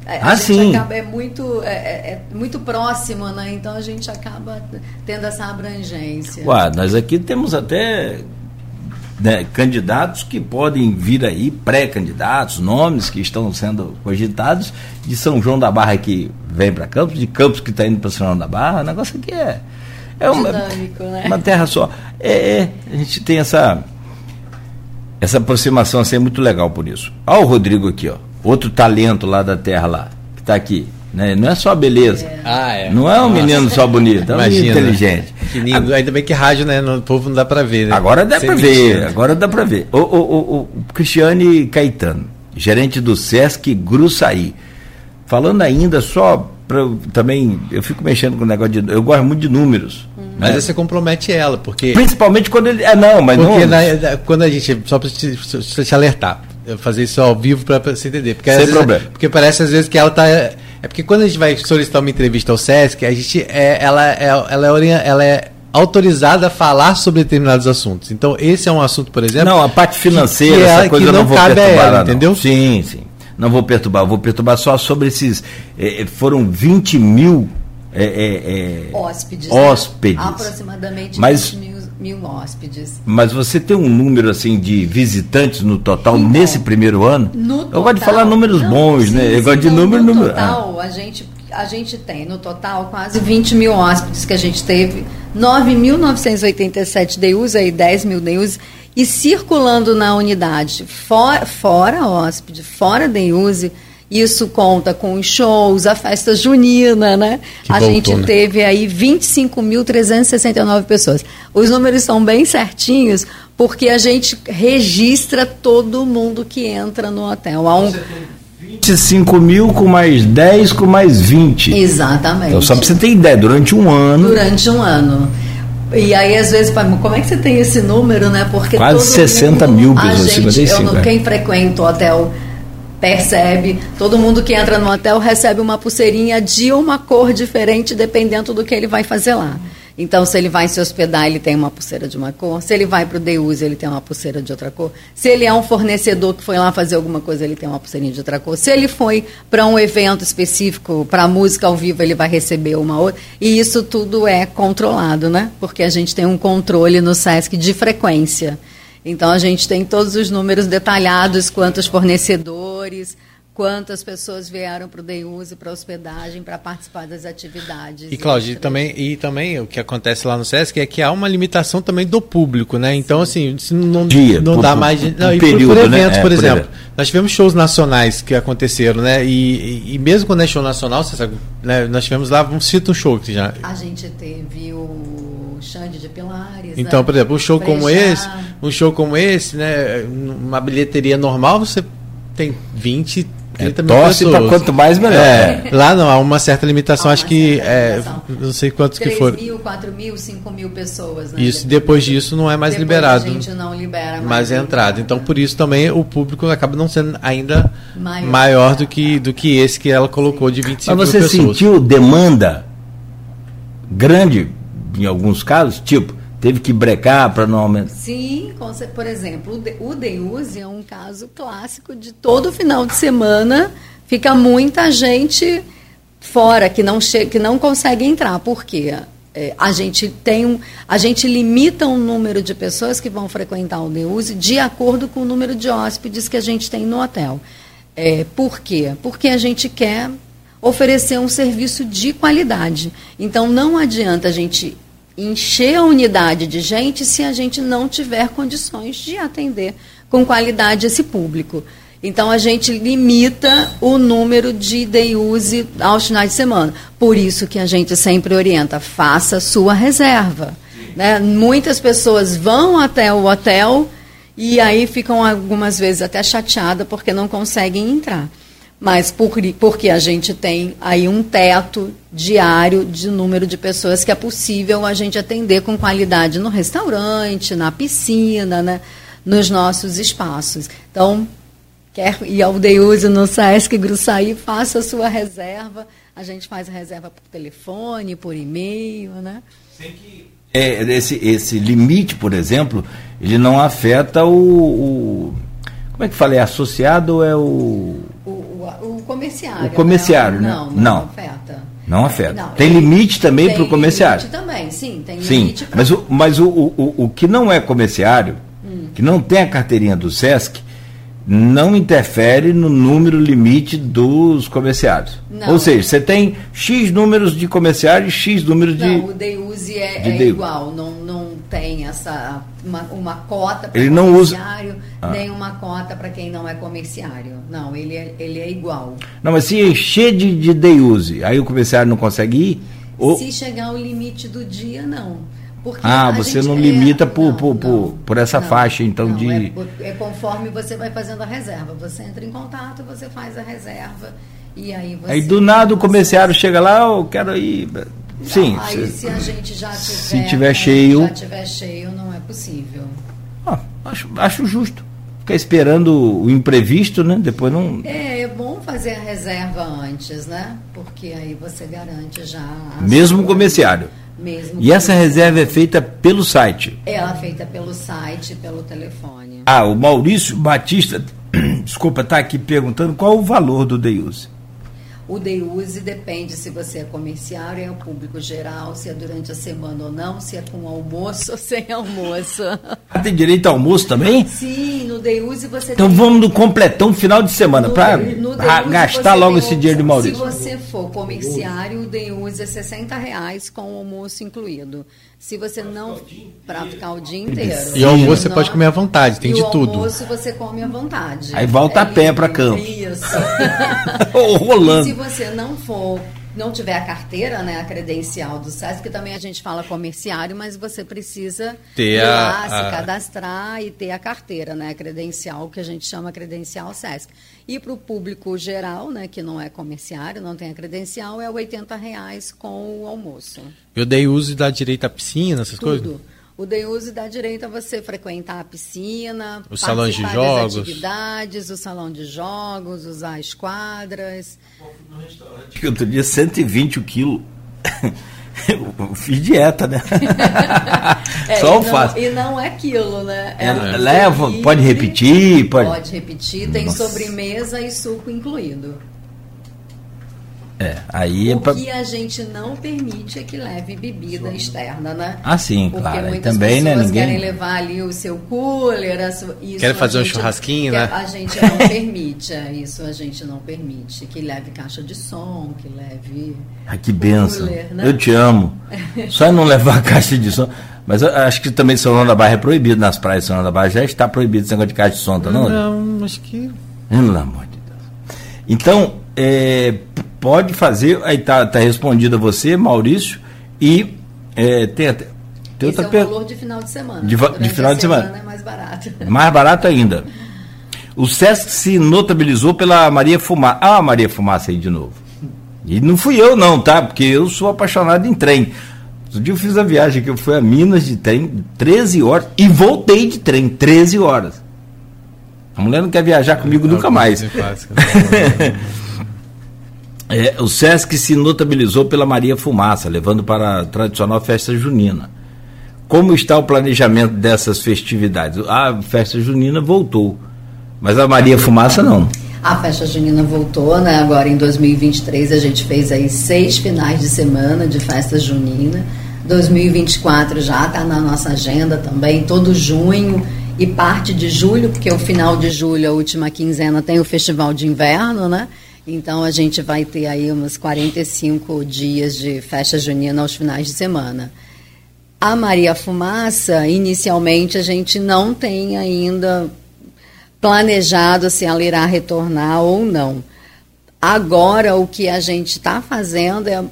A, ah, sim. Acaba, é muito é, é, é, muito próximo, né? Então a gente acaba tendo essa abrangência. Ué, nós aqui temos até né, candidatos que podem vir aí, pré-candidatos, nomes que estão sendo cogitados, de São João da Barra que vem para Campos, de Campos que está indo para São João da Barra, o negócio aqui é, é uma, Dinâmico, né? uma terra só. É, é, a gente tem essa, essa aproximação assim, é muito legal por isso. Olha o Rodrigo aqui, ó, outro talento lá da terra lá, que está aqui. Né? Não é só beleza. É. Ah, é. Não é um Nossa. menino só bonito, é um menino inteligente. Que lindo. Ainda bem que rádio, né? No povo não dá para ver. Né? Agora dá para ver, agora dá para ver. O, o, o, o, Cristiane Caetano, gerente do Sesc Gruçaí. Falando ainda só para também, eu fico mexendo com o negócio de. Eu gosto muito de números. Mas né? você compromete ela, porque. Principalmente quando ele. É, não, mas porque não. Na, quando a gente. Só para te, te, alertar. Eu fazer isso ao vivo para você entender. Porque, Sem problema. porque parece às vezes que ela está é porque quando a gente vai solicitar uma entrevista ao SESC, a gente é, ela, é, ela, é, ela é autorizada a falar sobre determinados assuntos. Então, esse é um assunto, por exemplo. Não, a parte financeira, que, essa coisa que não, não cabe a ela, entendeu? Sim, sim. Não vou perturbar, vou perturbar só sobre esses. Eh, foram 20 mil é, é, hóspedes. hóspedes. Né? Aproximadamente Mas, 20 mil hóspedes. Mas você tem um número assim de visitantes no total então, nesse primeiro ano? No Eu gosto de falar números não, bons, sim, né? Eu gosto de número, no número. total, ah. a gente a gente tem no total quase 20 mil hóspedes que a gente teve, 9.987 DUs aí 10 mil DUs e circulando na unidade, for, fora hóspede, fora DUs, isso conta com os shows, a festa junina, né? Que a voltou, gente né? teve aí 25.369 pessoas. Os números são bem certinhos, porque a gente registra todo mundo que entra no hotel. Há um... 25 mil com mais 10 com mais 20. Exatamente. Então, só para você ter ideia, durante um ano. Durante um ano. E aí, às vezes, como é que você tem esse número, né? Porque Quase 60 mundo, mil pessoas, gente, 55. Eu, é. Quem frequenta o hotel percebe. Todo mundo que entra no hotel recebe uma pulseirinha de uma cor diferente, dependendo do que ele vai fazer lá. Então, se ele vai se hospedar, ele tem uma pulseira de uma cor. Se ele vai para o Deus, ele tem uma pulseira de outra cor. Se ele é um fornecedor que foi lá fazer alguma coisa, ele tem uma pulseirinha de outra cor. Se ele foi para um evento específico, para música ao vivo, ele vai receber uma outra. E isso tudo é controlado, né? Porque a gente tem um controle no SESC de frequência. Então, a gente tem todos os números detalhados, quantos fornecedores quantas pessoas vieram para o Deuse, para hospedagem, para participar das atividades. E, Cláudio, e também, e também o que acontece lá no SESC é que há uma limitação também do público, né? Então, assim, se não, Dia, não por- dá por- mais. por Não, e período, por, por né? eventos, É, por por exemplo. evento. Nós tivemos shows nacionais que aconteceram, né? E, e, e mesmo quando é show nacional, você sabe, né? nós tivemos lá, vamos citar um show que já. A gente teve o Xande de Pilares. Então, né? por exemplo, um show como esse, um show como esse, né? Uma bilheteria normal, você tem 20, 30 mil É, torce pra quanto mais, melhor. É, lá não, há uma certa limitação, Há acho que certa é, limitação. não sei quantos que 3 foram. mil, 4 mil, 5 mil pessoas. Né? Isso, depois disso não é mais Depois liberado. A gente não libera mais. entrada. Então, por isso também o público acaba não sendo ainda Maior. maior, do, que, do que esse que ela colocou de 25 Mas mil você pessoas. sentiu demanda grande em alguns casos? Tipo, teve que brecar para não aumentar. Sim, por exemplo, o De- o Deuse é um caso clássico de todo final de semana fica muita gente fora que não che que não consegue entrar. Por quê? É, a gente tem um, a gente limita o número de pessoas que vão frequentar o Deuse de acordo com o número de hóspedes que a gente tem no hotel. É, por quê? Porque a gente quer oferecer um serviço de qualidade. Então não adianta a gente encher a unidade de gente se a gente não tiver condições de atender com qualidade esse público. Então a gente limita o número de day use aos finais de semana. Por isso que a gente sempre orienta, faça sua reserva. Né? Muitas pessoas vão até o hotel e aí ficam algumas vezes até chateadas porque não conseguem entrar. Mas por, porque a gente tem aí um teto diário de número de pessoas que é possível a gente atender com qualidade no restaurante, na piscina, né, nos nossos espaços. Então, quer ir ao Deuse no Sesc Gruçaí, faça a sua reserva. A gente faz a reserva por telefone, por e-mail, né? É, esse, esse limite, por exemplo, ele não afeta o, o- Como é que fala? É associado ou é o. O, o, comerciário. O comerciário, né? não, não, afeta. Não afeta. Não, tem limite também tem para o comerciário. limite também, sim, tem Sim, limite pra- mas, o, mas o, o, o que não é comerciário, que não tem a carteirinha do SESC, não interfere no número limite dos comerciários. Não. Ou seja, você tem X números de comerciários e X números de. Não, o Deuse é, é igual, não tem essa uma, uma cota para Ele não usa- comerciário, Ah. nem uma cota para quem não é comerciário. Não, ele é, ele é igual. Não, mas se encher de, de day use, aí o comerciário não consegue ir? Ou... Se chegar ao limite do dia, não. Porque Ah, você não é, limita por- não, por- não, por essa não, faixa, então, não, de- É, é conforme você vai fazendo a reserva. Você entra em contato, você faz a reserva e aí você. Aí do nada o comerciário chega lá, eu quero ir. Sim. Aí cê- se a gente já tiver, se tiver é, cheio- já tiver cheio, não é possível. Ah, acho, acho justo. Ficar esperando o imprevisto, né? Depois não. É, é bom fazer a reserva antes, né? Porque aí você garante já. Mesmo sua- comerciário. Mesmo E essa reserva é feita pelo site. Ela é feita pelo site, pelo telefone. Ah, o Maurício Batista, [clears throat] desculpa, está aqui perguntando qual o valor do Deuse. O Deuse depende se você é comerciário, é o público geral, se é durante a semana ou não, se é com almoço ou sem almoço. Ah, [laughs] tem direito ao almoço também? Sim, no Deuse você Então tem. vamos no completão final de semana, para gastar logo esse dinheiro de. Maurício. Se você for comerciário, o Deuse é 60 reais com o almoço incluído. Se você não. Para ficar o dia inteiro. E o almoço você Não- pode comer à vontade, tem e de o tudo. almoço você come à vontade. Aí volta a pé pra campo. Isso. [laughs] Ô, E se Rolando. você não for, não tiver a carteira, né, a credencial do SESC, que também a gente fala comerciário, mas você precisa Ter ir a- lá, se cadastrar e ter a carteira, né, a credencial, que a gente chama credencial SESC. E para o público geral, né, que não é comerciário, não tem a credencial, é 80 reais com o almoço. Eu dei uso da direita à piscina, essas coisas? O day use dá direito a você frequentar a piscina, Os salões de jogos. atividades, o salão de jogos, usar as quadras. Que outro dia 120 o quilo. Eu [laughs] fiz dieta, né? [laughs] É, Só alface. não, e não é quilo, né? É, um leva, pode repetir, pode- Pode repetir, tem Nossa. sobremesa e suco incluído. É, aí é o pra... que a gente não permite é que leve bebida externa, né? Ah, sim, Porque claro. Muitas também, né? pessoas Ninguém. querem levar ali o seu cooler, sua, isso fazer um churrasquinho, né? A gente não [laughs] permite, é, isso a gente não permite. Que leve caixa de som, que leve. Ah, que benção. cooler, né? Eu te amo. [laughs] Só não levar a [laughs] caixa de som. Mas eu acho que também São João da Barra é proibido nas praias de São João da Barra. Já está proibido esse negócio de caixa de som, tá não? Não, acho que. Pelo amor de Deus. Então, é, pode fazer. Aí tá, tá respondido a você, Maurício. E é, tem, até- tem Esse outra é o valor de final de semana. De de final de semana. é mais barato. [laughs] Mais barato ainda. O Sesc se notabilizou pela Maria Fumaça. Ah, a Maria Fumaça aí de novo. E não fui eu, não, tá? Porque eu sou apaixonado em trem. Outro dia eu fiz a viagem que eu fui a Minas de trem 13 horas e voltei de trem 13 horas. A mulher não quer viajar comigo nunca mais. [laughs] É, o Sesc se notabilizou pela Maria Fumaça, levando para a tradicional festa junina. Como está o planejamento dessas festividades? A festa junina voltou, mas a Maria Fumaça não. A festa junina voltou, né? Agora em 2023 a gente fez aí seis finais de semana de festa junina. 2024 já está na nossa agenda também, todo junho e parte de julho, porque o final de julho, a última quinzena, tem o festival de inverno, né? Então a gente vai ter aí uns 45 dias de festa junina aos finais de semana. A Maria Fumaça, inicialmente a gente não tem ainda planejado se ela irá retornar ou não. Agora, o que a gente está fazendo é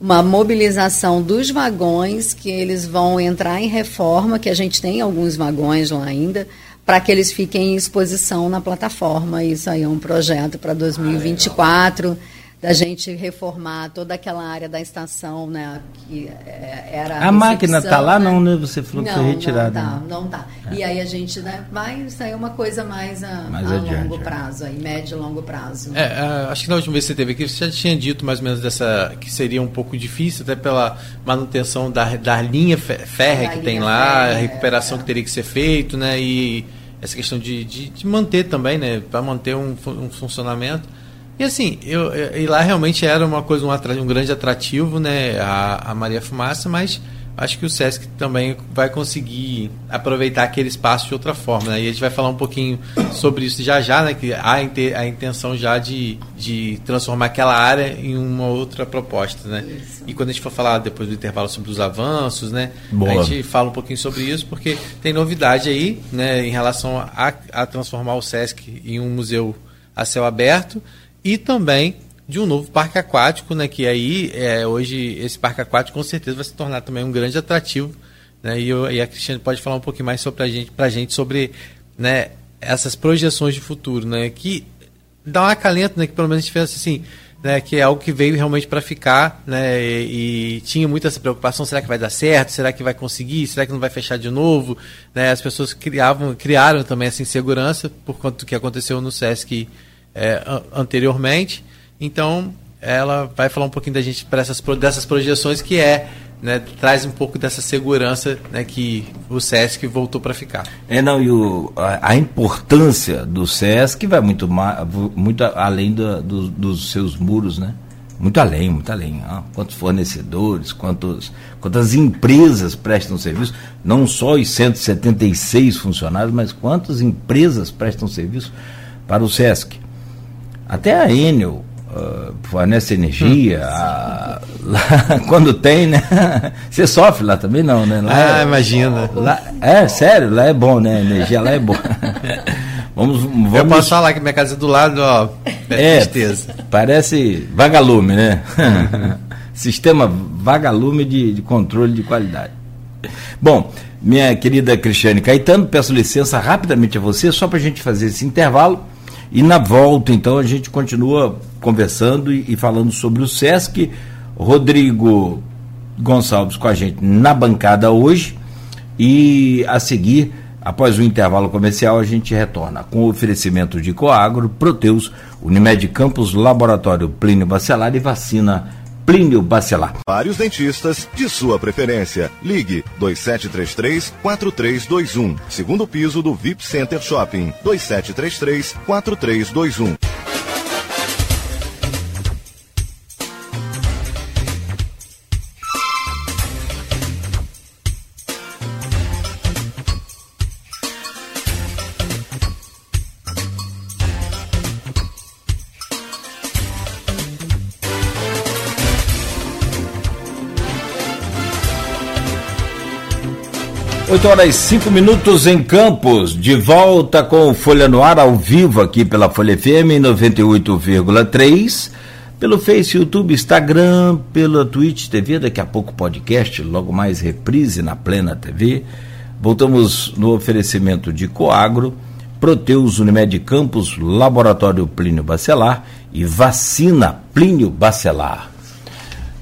uma mobilização dos vagões, que eles vão entrar em reforma, que a gente tem alguns vagões lá ainda, para que eles fiquem em exposição na plataforma. Isso aí é um projeto para 2024, da gente reformar toda aquela área da estação, né? Que é, era A máquina recepção, está lá, né? não, né? Você falou que foi retirada. Não, né? tá, não tá. E aí a gente né, vai sair uma coisa mais a, Mais a adiante, longo é. prazo, aí, médio e longo prazo. É, é, acho que na última vez que você teve aqui, você já tinha dito mais ou menos dessa que seria um pouco difícil, até pela manutenção da, da linha fé- férrea Da que tem linha lá, a férrea, recuperação é. que teria que ser feito, né? E essa questão de, de, de manter também, né? Para manter um, um funcionamento. E assim, eu, eu- e lá realmente era uma coisa, um, um grande atrativo, né? A, a Maria Fumaça, mas acho que o Sesc também vai conseguir aproveitar aquele espaço de outra forma. Né? E a gente vai falar um pouquinho sobre isso já já, né? Que há a inte- a intenção já de, de transformar aquela área em uma outra proposta, né? E quando a gente for falar depois do intervalo sobre os avanços, né? Boa. A gente fala um pouquinho sobre isso, porque tem novidade aí, né? Em relação a, a transformar o Sesc em um museu a céu aberto e também de um novo parque aquático, né? Que aí é, hoje esse parque aquático com certeza vai se tornar também um grande atrativo, né? E, eu- e a Cristiane pode falar um pouquinho mais sobre a gente, pra gente sobre, né? Essas projeções de futuro, né? Que dá um acalento, né? Que pelo menos a gente assim, né? Que é algo que veio realmente para ficar, né? E, e tinha muita essa preocupação: será que vai dar certo? Será que vai conseguir? Será que não vai fechar de novo? Né? As pessoas criavam, criaram também essa insegurança por conta do que aconteceu no SESC é, an- anteriormente. Então, ela vai falar um pouquinho da gente para essas dessas projeções que é, né? Traz um pouco dessa segurança, né? Que o SESC voltou para ficar. É, não, e o, a, a importância do SESC vai muito, muito além da- do- dos seus muros, né? Muito além, muito além. Ah, quantos fornecedores, quantos, quantas empresas prestam serviço, não só os 176 funcionários, mas quantas empresas prestam serviço para o SESC. Até a Enel ah, fornece energia, a- lá, [laughs] quando tem, né? [laughs] Você sofre lá também não, né? Lá Ah, é- imagina. Lá, é, sério, lá é bom, né? A energia lá é boa. vamos, [laughs] vamos. Eu posso falar que minha casa é do lado, ó, é, É, tristeza. parece vagalume, né? Sistema vagalume de, de controle de qualidade. Bom, minha querida Cristiane Caetano, peço licença rapidamente a você, só para a gente fazer esse intervalo. E na volta, então, a gente continua conversando e, e falando sobre o SESC. Rodrigo Gonçalves com a gente na bancada hoje. E a seguir, após o intervalo comercial, a gente retorna com o oferecimento de Coagro, Proteus, Unimed Campos, Laboratório Plínio Bacelar e Vacina Plínio Bacelar. Vários dentistas de sua preferência. Ligue 2733-4321. Segundo piso do VIP Center Shopping. 2733-4321. 8 horas e 5 minutos em Campos, de volta com Folha no Ar ao vivo aqui pela Folha FM 98,3, pelo Face, YouTube, Instagram, pela Twitch TV, daqui a pouco podcast, logo mais reprise na Plena TV. Voltamos no oferecimento de Coagro, Proteus Unimed Campos, Laboratório Plínio Bacelar e Vacina Plínio Bacelar.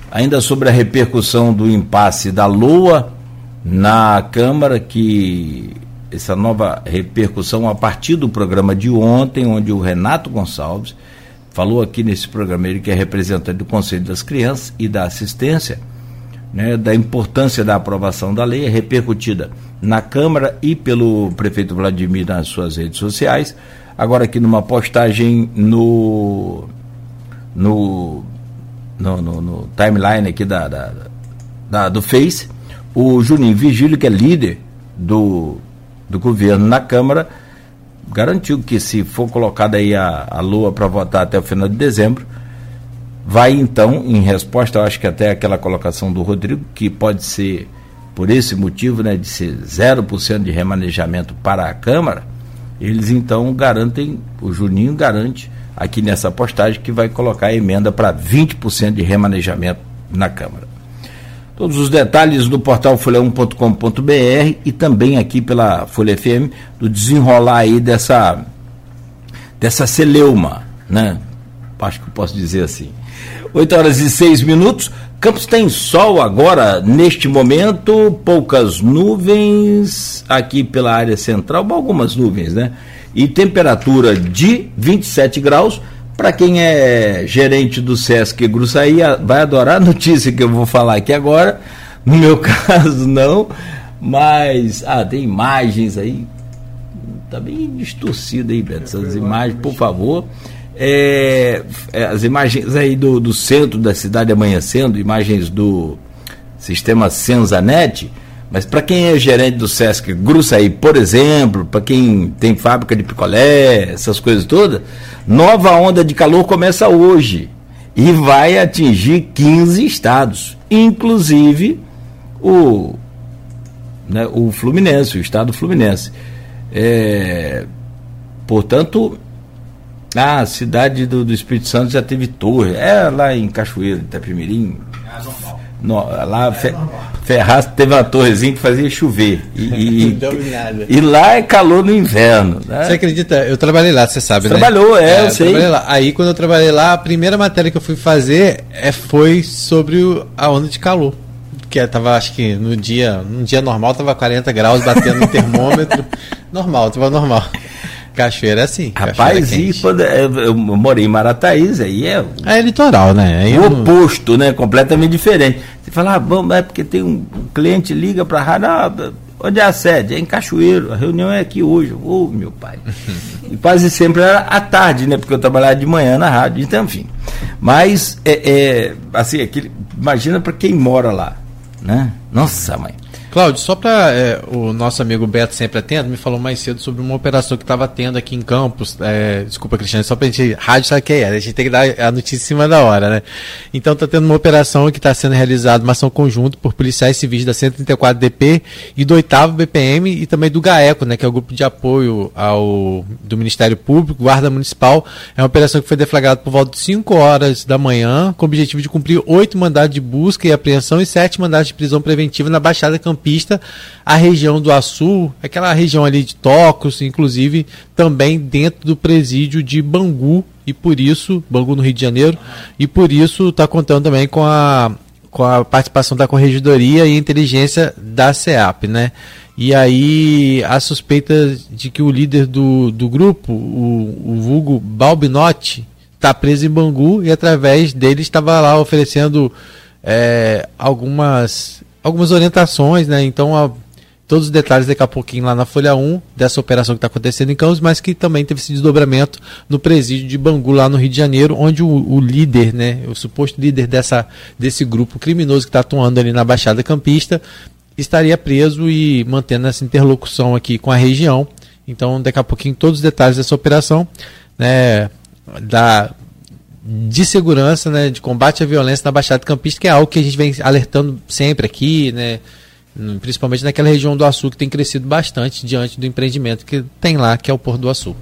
Ainda sobre a repercussão do impasse da Lua na Câmara que essa nova repercussão a partir do programa de ontem, onde o Renato Gonçalves falou aqui nesse programa, ele que é representante do Conselho das Crianças e da Assistência, né, da importância da aprovação da lei, é repercutida na Câmara e pelo prefeito Vladimir nas suas redes sociais. Agora aqui numa postagem no no, no, no, no timeline aqui da, da, da, do Face, o Juninho Vigílio, que é líder do, do governo na Câmara, garantiu que se for colocada aí a, a Lua para votar até o final de dezembro, vai então, em resposta, eu acho que até aquela colocação do Rodrigo, que pode ser por esse motivo, né, de ser 0% de remanejamento para a Câmara, eles então garantem, o Juninho garante aqui nessa postagem que vai colocar a emenda para 20% de remanejamento na Câmara. Todos os detalhes no portal folha1.com.br e também aqui pela Folha FM do desenrolar aí dessa dessa celeuma, né? Acho que posso dizer assim. 8 horas e 6 minutos. Campos tem sol agora, neste momento, poucas nuvens aqui pela área central, algumas nuvens, né? E temperatura de 27 graus. Para quem é gerente do Sesc Gruçaí, vai adorar a [laughs] notícia que eu vou falar aqui agora. No meu [laughs] caso, não. Mas, ah, tem imagens aí. Tá bem distorcida aí, Beto, essas imagens, por favor. É, é, as imagens aí do, do centro da cidade amanhecendo, imagens do sistema Senzanet mas para quem é gerente do Sesc Gruçaí, por exemplo, para quem tem fábrica de picolé, essas coisas todas, nova onda de calor começa hoje e vai atingir 15 estados, inclusive o, né, o Fluminense, o estado Fluminense. É, portanto, a cidade do, do, Espírito Santo já teve torre, é lá em Cachoeiro, Itapemirim. É normal. No, lá, é fe, Ferraz teve uma torrezinha que fazia chover. E, e, [laughs] e, lá é calor no inverno. Né? Você acredita? Eu trabalhei lá, você sabe, você né? Trabalhou, é, é eu sei. Aí quando eu trabalhei lá, a primeira matéria que eu fui fazer é, foi sobre o, a onda de calor. Que tava, acho que no dia, num dia normal, tava 40 graus batendo no termômetro. [laughs] normal, tava normal. Cachoeira é assim. Rapaz, e quando é, eu morei em Marataízes, aí é. É litoral, né? Aí o oposto, né? Completamente diferente. Você fala, ah, bom, é porque tem um, cliente liga para a rádio, ah, onde é a sede? É em Cachoeiro, a reunião é aqui hoje. Ô, oh, meu pai. [laughs] e quase sempre era à tarde, né? Porque eu trabalhava de manhã na rádio, então, enfim. Mas, é, é assim, aquele, imagina para quem mora lá, né? Nossa, mãe. Cláudio, só para é, o nosso amigo Beto sempre atento, me falou mais cedo sobre uma operação que estava tendo aqui em Campos. É, desculpa, Cristiano, só para a gente. Rádio sabe que é, a gente tem que dar a notícia em cima da hora, né? Então está tendo uma operação que está sendo realizada, uma ação conjunta por policiais civis da 134 DP e do 8 BPM e também do GAECO, né? Que é o grupo de apoio ao do Ministério Público, Guarda Municipal. É uma operação que foi deflagrada por volta de 5 horas da manhã, com o objetivo de cumprir oito mandados de busca e apreensão e sete mandados de prisão preventiva na Baixada Campina campista, a região do Açu, aquela região ali de Tocos, inclusive também dentro do presídio de Bangu, e por isso, Bangu no Rio de Janeiro, e por isso está contando também com a, com a participação da Corregedoria e inteligência da SEAP, né? E aí a suspeita de que o líder do, do grupo, o, o vulgo Balbinotti, está preso em Bangu e através dele estava lá oferecendo é, algumas algumas orientações, né? Então, a, todos os detalhes daqui a pouquinho lá na Folha 1 dessa operação que está acontecendo em Campos, mas que também teve esse desdobramento no presídio de Bangu, lá no Rio de Janeiro, onde o, o líder, né, o suposto líder dessa, desse grupo criminoso que está atuando ali na Baixada Campista, estaria preso e mantendo essa interlocução aqui com a região. Então, daqui a pouquinho, todos os detalhes dessa operação, né, da de segurança, né, de combate à violência na Baixada Campista, que é algo que a gente vem alertando sempre aqui, né, Principalmente naquela região do Açu que tem crescido bastante diante do empreendimento que tem lá, que é o Porto do Açu.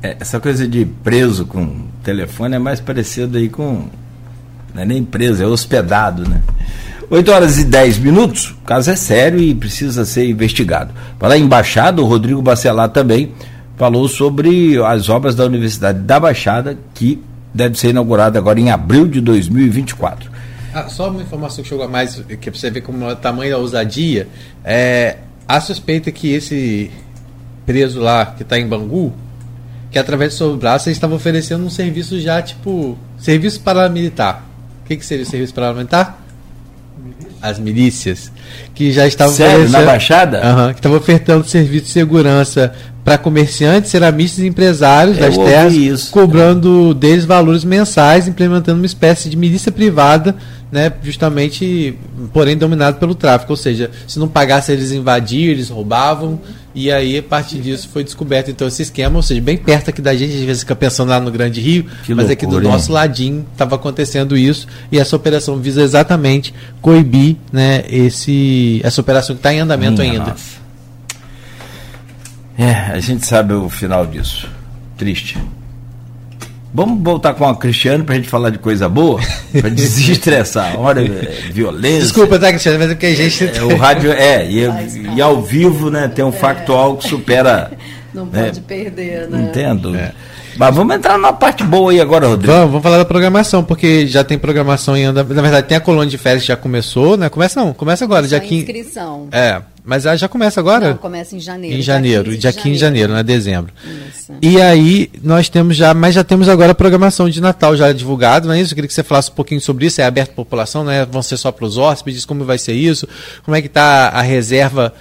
É, essa coisa de preso com telefone é mais parecido aí com. Não é nem preso, é hospedado, né? 8 horas e 10 minutos, o caso é sério e precisa ser investigado. Para a embaixada, o Rodrigo Bacelar também falou sobre as obras da Universidade da Baixada, que deve ser inaugurada agora em abril de 2024. Ah, só uma informação que chegou a mais, que é pra você ver como é o tamanho da ousadia. É, a suspeita que esse preso lá, que está em Bangu, que através do seu braço ele estava oferecendo um serviço já, tipo, serviço paramilitar. O que, que seria o serviço paramilitar? As milícias. Que já estavam Sério? Na Baixada? Aham, que estavam ofertando serviço de segurança para comerciantes, ceramistas e empresários Eu das terras, isso. cobrando deles valores mensais, implementando uma espécie de milícia privada, né, justamente, porém dominado pelo tráfico. Ou seja, se não pagasse, eles invadiam, eles roubavam, e aí a partir disso foi descoberto então esse esquema, ou seja, bem perto aqui da gente, às vezes fica pensando lá no Grande Rio, Que mas aqui do loucura, hein? nosso ladinho estava acontecendo isso, e essa operação visa exatamente coibir né, esse, essa operação que está em andamento Minha ainda. nossa. É, a gente sabe o final disso. Triste. Vamos voltar com a Cristiano pra gente falar de coisa boa? [laughs] Pra desestressar. Olha, é, violência. Desculpa, tá, Cristiano, mas é porque a gente. É, o rádio é, e, e ao vivo, né, tem um factual que supera. Não É. pode perder, né? Entendo. Mas vamos entrar na parte boa aí agora, Rodrigo. Vamos, vamos falar da programação, porque já tem programação em andamento. Na verdade, tem a colônia de férias que já começou, né? Começa não, começa agora, dia 15. inscrição. É, mas ela já começa agora? Não, começa em janeiro. em janeiro, 15 dia 15 de janeiro, né? Dezembro. Isso. E aí, nós temos já, mas já temos agora a programação de Natal já divulgada, não é isso? Eu queria que você falasse um pouquinho sobre isso. É aberto à população, né? Vão ser só para os hóspedes, como vai ser isso? Como é que tá a reserva?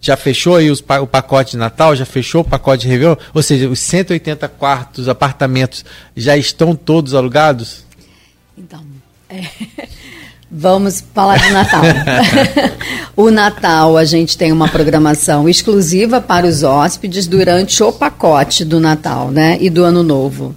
Já fechou aí os o pacote de Natal? Já fechou o pacote de Réveillon? Ou seja, os 180 quartos, apartamentos, já estão todos alugados? Então, é, [laughs] vamos falar de Natal. [laughs] o Natal, a gente tem uma programação exclusiva para os hóspedes durante o pacote do Natal, né? E do Ano Novo.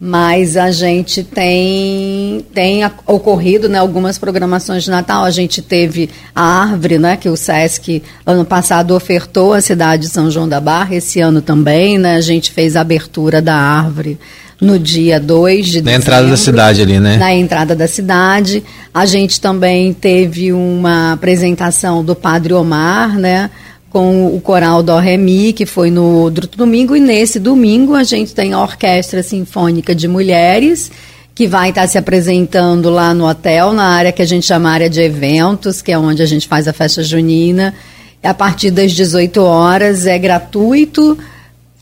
Mas a gente tem, tem ocorrido né, algumas programações de Natal. A gente teve a árvore, né, que o SESC ano passado ofertou à cidade de São João da Barra, esse ano também. Né, a gente fez a abertura da árvore no dia 2 de Na entrada da dezembro cidade ali, né? na entrada da cidade. A gente também teve uma apresentação do Padre Omar, né? Com o coral do Remi, que foi no outro domingo, e nesse domingo a gente tem a Orquestra Sinfônica de Mulheres, que vai estar se apresentando lá no hotel, na área que a gente chama área de eventos, que é onde a gente faz a festa junina. A partir das 18 horas é gratuito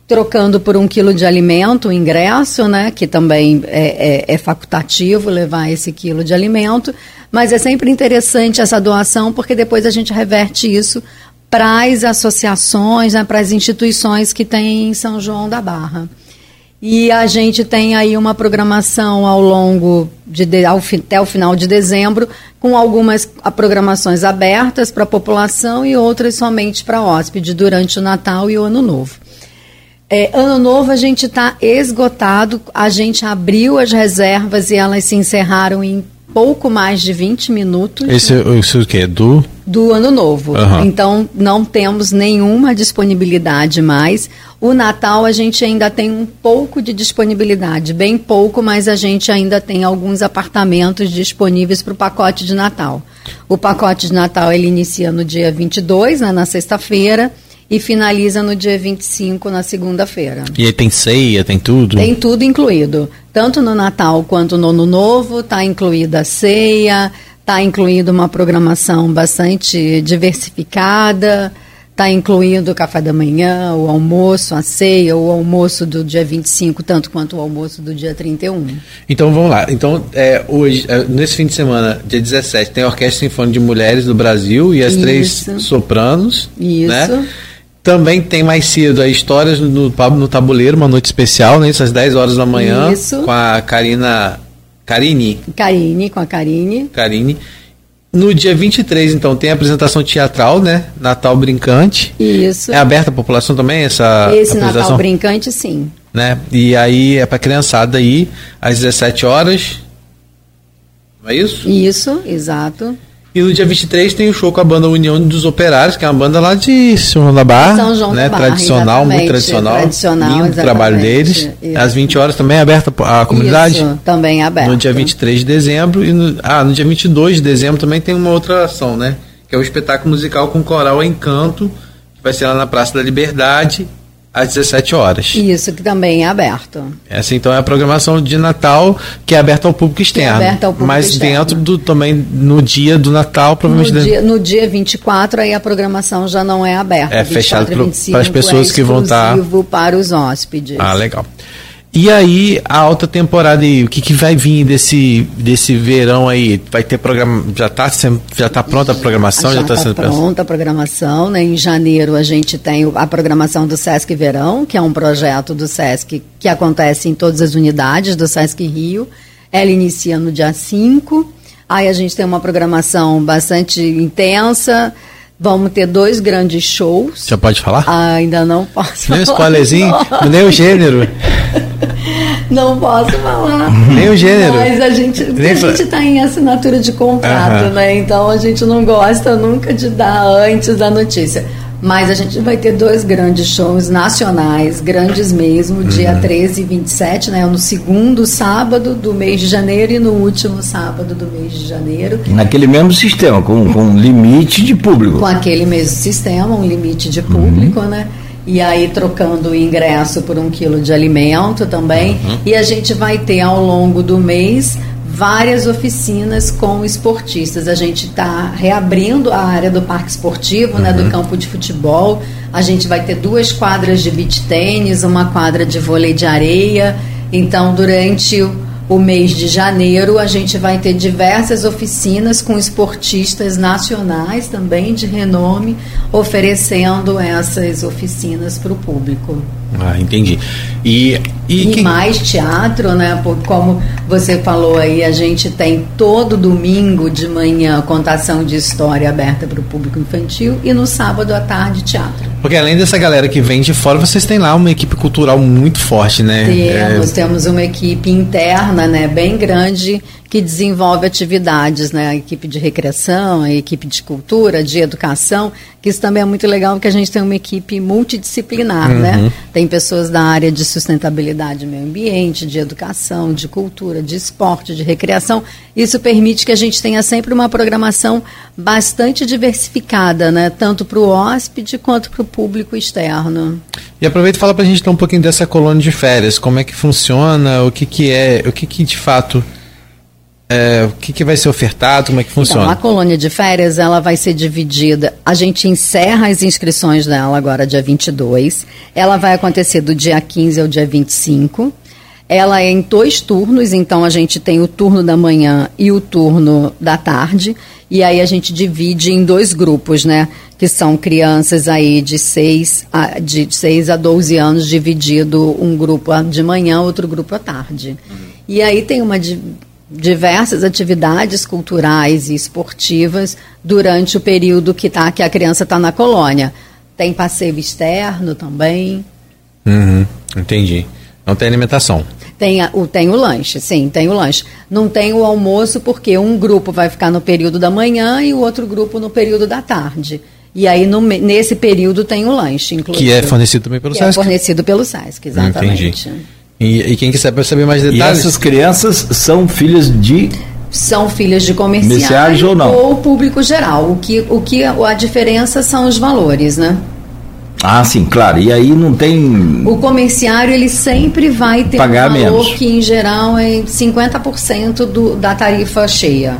trocando por um quilo de alimento, o ingresso, né, que também é, é- é facultativo levar esse quilo de alimento, mas é sempre interessante essa doação porque depois a gente reverte isso para as associações, né, para as instituições que tem em São João da Barra. E a gente tem aí uma programação ao longo de, de- ao até o final de dezembro, com algumas programações abertas para a população e outras somente para hóspede durante o Natal e o Ano Novo. É, ano novo a gente está esgotado, a gente abriu as reservas e elas se encerraram em pouco mais de 20 minutos Esse, esse o quê? Do. Do ano novo. Aham. Então não temos nenhuma disponibilidade mais. O Natal a gente ainda tem um pouco de disponibilidade, bem pouco, mas a gente ainda tem alguns apartamentos disponíveis para o pacote de Natal. O pacote de Natal ele inicia no dia 22, né, na sexta-feira, e finaliza no dia 25, na segunda-feira. E aí tem ceia, tem tudo? Tem tudo incluído. Tanto no Natal quanto no Ano Novo, está incluída a ceia, está incluído uma programação bastante diversificada, está incluído o café da manhã, o almoço, a ceia, o almoço do dia 25, tanto quanto o almoço do dia 31. Então vamos lá. Então, é, hoje, é, nesse fim de semana, dia 17, tem a Orquestra Sinfônica de Mulheres do Brasil e as Isso. três sopranos. Isso. Né? Também tem mais cedo a Histórias no, no Tabuleiro, uma noite especial, né? Isso às 10 horas da manhã. Isso. Com a Karina. Karine. Karine, com a Karine. Karine. No dia 23, então, tem a apresentação teatral, né? Natal Brincante. Isso. É aberta à população também essa Esse apresentação? Natal brincante, sim. né? E aí é pra criançada aí, às 17 horas. Não é isso? Isso, exato. E no dia 23 tem o show com a banda União dos Operários, que é uma banda lá de São João da Barra. São João né? da Barra, tradicional, muito tradicional. tradicional, Lindo exatamente. trabalho deles. Isso. Às 20 horas também é aberta a comunidade. Isso, também é aberto. No dia 23 de dezembro. E no, ah, no dia 22 de dezembro também tem uma outra ação, né? Que é o espetáculo musical com coral Encanto, que vai ser lá na Praça da Liberdade, às 17 horas. Isso, que também é aberto. Essa então é a programação de Natal que é aberta ao público externo. aberta ao público Mas externo. dentro do também no dia do Natal, No provavelmente dentro- dia, no dia 24, aí a programação já não é aberta. É 24 fechado pro- 25 para as pessoas é que vão tá- exclusivo para os hóspedes. Ah, legal. E aí, a alta temporada aí, o que, que vai vir desse, desse verão aí? Vai ter programa. Já está já tá pronta a programação? Já está está sendo pronta a programação. Né? Em janeiro a gente tem a programação do Sesc Verão, que é um projeto do Sesc que acontece em todas as unidades do Sesc Rio. Ela inicia no dia 5. Aí a gente tem uma programação bastante intensa. Vamos ter dois grandes shows. Já pode falar? Ainda não posso Nem o falar. spoilerzinho, [laughs] nem o gênero. Não posso falar. Nem o gênero. Mas a gente Nem a gente está em assinatura de contrato, Aham. né? Então a gente não gosta nunca de dar antes da notícia. Mas a gente vai ter dois grandes shows nacionais, grandes mesmo, dia Uhum. 13 e 27, né? No segundo sábado do mês de janeiro e no último sábado do mês de janeiro. Naquele mesmo sistema, com, com limite de público. Com aquele mesmo sistema, um limite de público, né? E aí trocando o ingresso por um quilo de alimento também. E a gente vai ter ao longo do mês várias oficinas com esportistas. A gente está reabrindo a área do parque esportivo, né, do campo de futebol. A gente vai ter duas quadras de beach tênis, uma quadra de vôlei de areia. Então, durante o mês de janeiro a gente vai ter diversas oficinas com esportistas nacionais também de renome oferecendo essas oficinas para o público. Ah, entendi. E, e, E, quem- mais teatro, né? Como você falou aí, a gente tem todo domingo de manhã contação de história aberta para o público infantil e no sábado à tarde teatro. Porque além dessa galera que vem de fora, vocês têm lá uma equipe cultural muito forte, né? Temos, É, temos uma equipe interna, né, bem grande que desenvolve atividades, né, a equipe de recreação, a equipe de cultura, de educação, que isso também é muito legal porque a gente tem uma equipe multidisciplinar, né? Tem pessoas da área de sustentabilidade meio ambiente, de educação, de cultura, de esporte, de recreação. Isso permite que a gente tenha sempre uma programação bastante diversificada, né, tanto para o hóspede quanto para o público externo. E aproveita e fala pra gente então um pouquinho dessa colônia de férias, como é que funciona, o que que é, o que que de fato é, o que que vai ser ofertado, como é que Então, a funciona? colônia de férias, ela vai ser dividida. A gente encerra as inscrições dela agora dia 22. Ela vai acontecer do dia 15 ao dia 25. Ela é em dois turnos, então a gente tem o turno da manhã e o turno da tarde. E aí a gente divide em dois grupos, né? Que são crianças aí de 6 a, de 6 a 12 anos, dividido um grupo de manhã, outro grupo à tarde. E aí tem uma diversas atividades culturais e esportivas durante o período que, tá, que a criança está na colônia. Tem passeio externo também. Uhum, entendi. Não tem alimentação. Tem, a- o, tem o lanche, sim, tem o lanche. Não tem o almoço porque um grupo vai ficar no período da manhã e o outro grupo no período da tarde. E aí, no nesse período, tem o lanche, inclusive. Que é fornecido também pelo Que é SESC. fornecido pelo SESC, exatamente. Entendi. E, e quem quiser saber mais E detalhes, essas crianças são filhas de. são filhas de comerciais ou não? público geral. O que, o que a diferença são os valores, né? Ah, sim, claro. E aí não tem. O comerciário ele sempre vai ter Pagar um valor menos. que em geral é 50% do, da tarifa cheia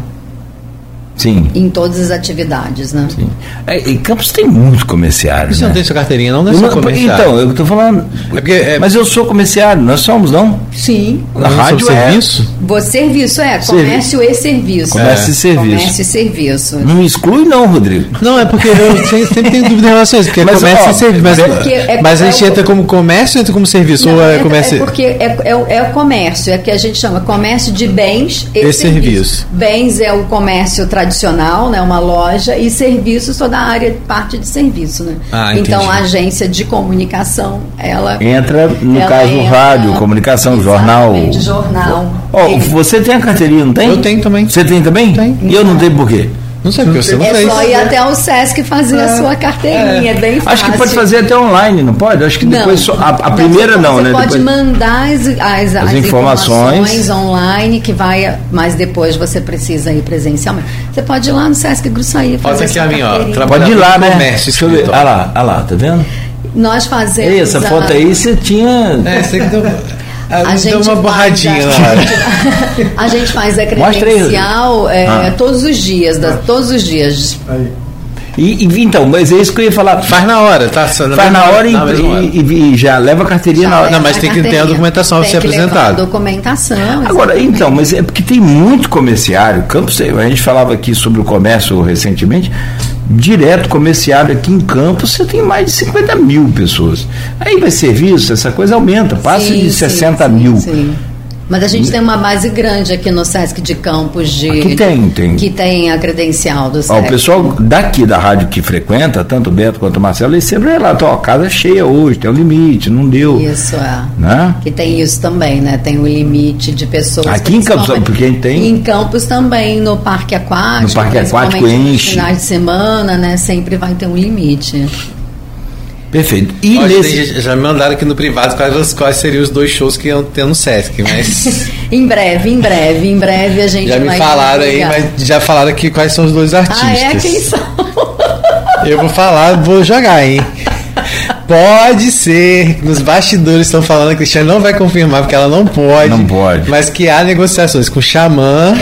Sim. em todas as atividades, né? sim. É, e Campos tem muito comerciário. você né? não tem sua carteirinha, não, não é só não- comerciário. Então, eu tô falando. É porque, é- Mas eu sou comerciário, nós somos, não? Sim. Na é rádio é. serviço? Você serviço é comércio e serviço. Comércio e serviço. Comércio e serviço. Não exclui, não, Rodrigo. Não, é porque eu sempre, sempre tenho dúvida em relação a isso, porque Mas, é comércio ó, e serviço. Mas, é porque é- mas a é gente entra como comércio ou entra como serviço? Não, ou é é, comércio. é porque é, é, o- é o comércio, é que a gente chama comércio de bens e, E serviços. serviço. Bens é o comércio tradicional, né, uma loja, e serviços toda a área parte de serviço, né? Ah, então a agência de comunicação, ela Entra, no ela caso, entra- rádio, comunicação, jornal. Jornal. Ele- você tem a carteirinha, não tem? Eu tenho também. Você tem também? Tenho. E eu não tenho por quê? Não sei porque você não É fez. só ir até o Sesc fazer a sua carteirinha, é, bem fácil. Acho que pode fazer até online, não pode? Acho que depois só, a, a primeira não, você né? Pode Depois- mandar as, as, as informações. informações. online que vai, mas depois você precisa ir presencialmente. Você pode ir lá no Sesc Gruçaí fazer Olha aqui a minha, ó. Pode ir lá, no né? comércio Deixa eu ver. Olha lá, olha lá, tá vendo? Nós fazemos. Ei, essa a- foto aí você tinha. É, você que deu, A a gente deu uma borradinha a- na hora. A gente faz a [laughs] aí, credencial é, Ah. todos os dias, da- todos os dias. E, e- então, mas é isso que eu ia falar. Faz na hora, tá? Faz na hora e, Na hora. e- e- e já leva a carteirinha na hora. Não, mas tem que ter a documentação a Tem ser apresentada. a documentação. Agora, exatamente. então, mas é porque tem muito comerciário. Campos, a gente falava aqui sobre o comércio recentemente. Direto comerciário aqui em Campos, você tem mais de 50 mil pessoas. Aí vai serviço, essa coisa aumenta, passa Sim, de sim, 60 sim, mil. sim. Mas a gente tem uma base grande aqui no Sesc de Campos de Aqui tem, tem. que tem a credencial do Ó, Sesc. o pessoal daqui da rádio que frequenta, tanto o Beto quanto o Marcelo, eles sempre relatam, ó, casa cheia hoje, tem um limite, não deu. Isso é. Né? Que tem isso também, né? Tem o limite de pessoas. Aqui em Campos, porque a gente tem- Em Campos também, no Parque Aquático. No Parque Aquático enche. finais de semana, né? Sempre vai ter um limite. Perfeito. E nesse. gente, já me mandaram aqui no privado quais, quais seriam os dois shows que iam ter no Sesc, mas [laughs] Em breve, em breve, em breve a gente já me vai falaram aí, mas já falaram aqui quais são os dois artistas. Ah, é? Quem são? [laughs] Eu vou falar, vou jogar, hein? Pode ser. Nos bastidores estão falando que a Cristiane não vai confirmar, porque ela não pode. Não pode. Mas que há negociações com o Xamã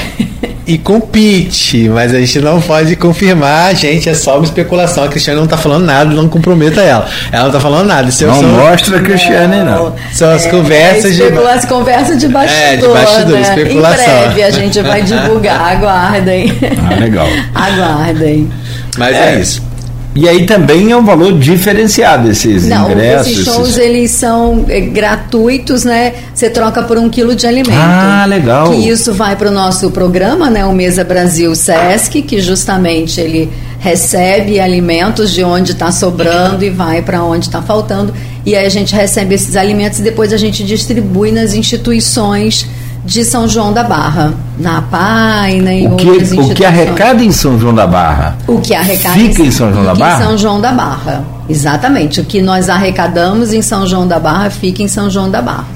e com Pete. Mas a gente não pode confirmar, gente. É só uma especulação. A Cristiane não tá falando nada, não comprometa ela. Ela não tá falando nada. Isso Não são, mostra a Cristiane, não. são as conversas de. especula- as conversas de bastidor. É, de bastidor, né? especulação. Em breve a gente vai divulgar. [laughs] Aguardem. Ah, legal. [laughs] Aguardem. Mas é, isso. E aí também é um valor diferenciado esses Não, ingressos. esses shows esses- eles são é, gratuitos, né? Você troca por um quilo de alimento. Ah, legal. Que isso vai para o nosso programa, né? O Mesa Brasil Sesc, que justamente ele recebe alimentos de onde está sobrando e vai para onde está faltando. E aí a gente recebe esses alimentos e depois a gente distribui nas instituições de São João da Barra, na PAI, né, em O que, outras o que instituições. arrecada em São João da Barra O que arrecada fica em São João da Barra? Em São João da Barra. Exatamente. O que nós arrecadamos em São João da Barra fica em São João da Barra.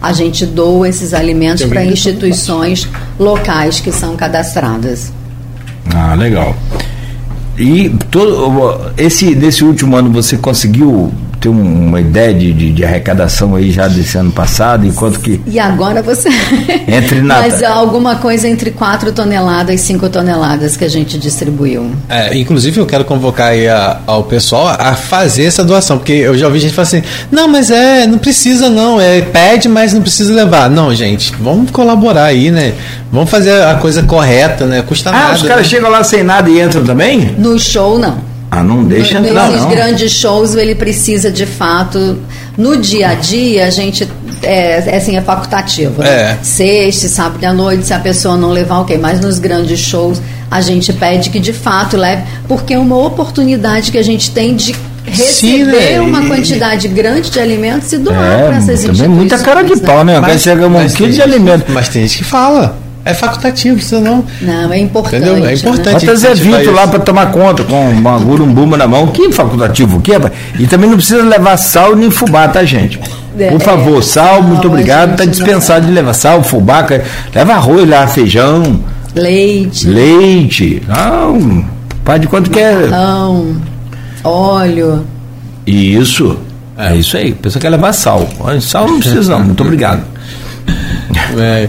A gente doa esses alimentos para instituições locais que são cadastradas. Ah, legal. E todo, esse, nesse último ano você conseguiu ter um- uma ideia de, de, de arrecadação aí já desse ano passado? E quanto que. E agora você. [laughs] Entre nada. Mas alguma coisa entre 4 toneladas e 5 toneladas que a gente distribuiu. É, inclusive eu quero convocar aí a- ao pessoal a fazer essa doação, porque eu já ouvi gente falar assim, não, mas é, não precisa não, é pede, mas não precisa levar. Não, gente, vamos colaborar aí, né? Vamos fazer a coisa correta, né? Custa Ah, nada. os caras né? chegam lá sem nada e entram também? No show, não. Ah, não deixa No- entrar, Nesses não. grandes shows, ele precisa de fato. No dia a dia, a gente. É, é assim, é facultativo. né? É. Sexta, sábado à noite, se a pessoa não levar, ok. Mas nos grandes shows, a gente pede que de fato leve, porque é uma oportunidade que a gente tem de Sim, receber né? uma quantidade grande de alimentos e doar para É, essas também instituições. muita cara de pau, né? Vai chegar um mas quilo de alimento. Mas tem gente que fala. É facultativo, você não. Não, é importante. Entendeu? É né? importante. Bota Zé Vito faz lá para tomar conta com uma gurumbuma na mão. Que facultativo o que? E também não precisa levar sal nem fubá, tá, gente? É, Por favor, é, sal, muito obrigado. Tá dispensado de levar sal, fubá, leva arroz lá, feijão, Leite, leite. Não, pai de quanto quer. pão, óleo. Isso. É isso aí. A pessoa quer levar sal. Sal não precisa, não. Muito obrigado. É.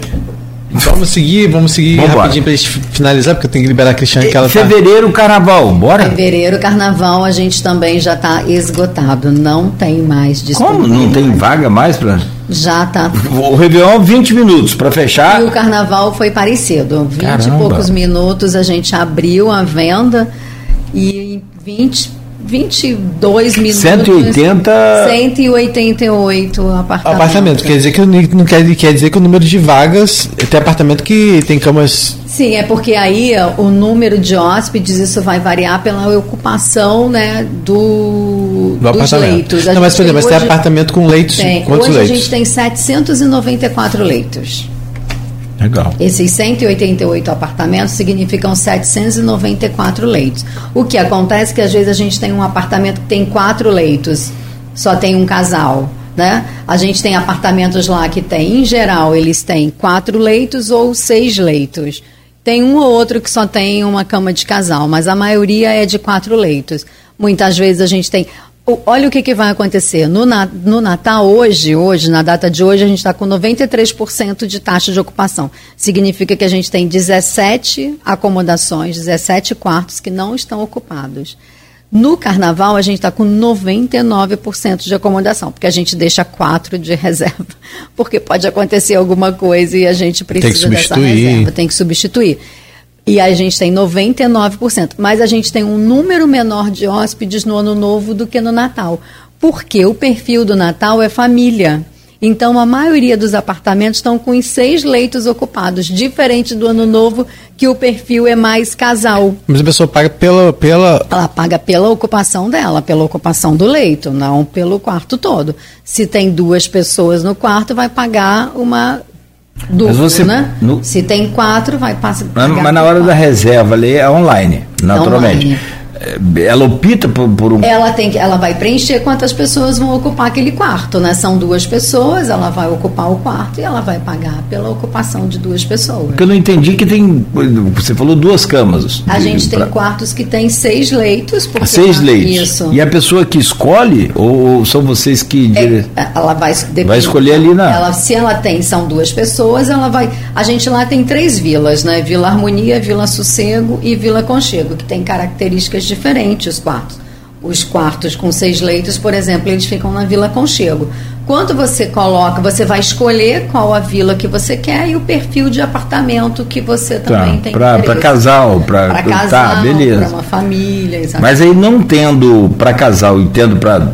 Vamos seguir, vamos seguir Vambora. rapidinho pra gente finalizar, porque eu tenho que liberar a Cristiane que ela tá. Fevereiro, carnaval. Bora? Fevereiro, carnaval, a gente também já está esgotado. Não tem mais Como? Não tem vaga mais para. Já está. O Réveillon, 20 minutos para fechar. E o carnaval foi parecido. 20 Caramba. e poucos minutos a gente abriu a venda e em 20, 22 minutos. 180. 188 apartamentos. Apartamento, quer dizer que não quer, quer dizer que o número de vagas tem apartamento que tem camas. Sim, é porque aí o número de hóspedes, isso vai variar pela ocupação né, do, Do dos apartamento. leitos. A Não, mas, por exemplo, mas tem hoje- apartamento com leitos. Tem. Quantos Hoje leitos? a gente tem 794 leitos. Legal. Esses 188 apartamentos significam 794 leitos. O que acontece é que às vezes a gente tem um apartamento que tem quatro leitos, só tem um casal. Né? A gente tem apartamentos lá que tem, em geral, eles têm quatro leitos ou seis leitos. Tem um ou outro que só tem uma cama de casal, mas a maioria é de quatro leitos. Muitas vezes a gente tem. Olha o que, que vai acontecer. No, no Natal, hoje, hoje, na data de hoje, a gente está com 93% de taxa de ocupação. Significa que a gente tem 17 acomodações, 17 quartos que não estão ocupados. No carnaval, a gente está com 99% de acomodação, porque a gente deixa quatro de [laughs] reserva. Porque pode acontecer alguma coisa e a gente precisa dessa reserva, tem que substituir. E a gente tem 99%. Mas a gente tem um número menor de hóspedes no ano novo do que no Natal. Porque o perfil do Natal é família. Então, a maioria dos apartamentos estão com os seis leitos ocupados, diferente do ano novo, que o perfil é mais casal. Mas a pessoa paga pela, pela. Ela paga pela ocupação dela, pela ocupação do leito, não pelo quarto todo. Se tem duas pessoas no quarto, vai pagar uma duplo, você, né? No... Se tem quatro, vai passar. Mas, mas na hora quatro. da reserva ali é online, naturalmente. É online. Ela opta por, por, um. Ela tem que, ela vai preencher quantas pessoas vão ocupar aquele quarto, né? São duas pessoas, ela vai ocupar o quarto e ela vai pagar pela ocupação de duas pessoas. Porque eu não entendi que tem. Você falou duas camas. A gente tem pra... quartos que tem seis leitos. Seis leitos. Isso. E a pessoa que escolhe, ou são vocês que. É, ela vai, vai escolher ali na. Ela, se ela tem, são duas pessoas, ela vai. A gente lá tem três vilas, né? Vila Harmonia, Vila Sossego e Vila Conchego, que tem características diferentes os quartos. Os quartos com seis leitos, por exemplo, eles ficam na Vila Conchego. Quando você coloca, você vai escolher qual a vila que você quer e o perfil de apartamento que você tá, também tá, tem Para casal, para tá, casal, tá, beleza. Para uma família, exatamente. Mas aí não tendo para casal e tendo para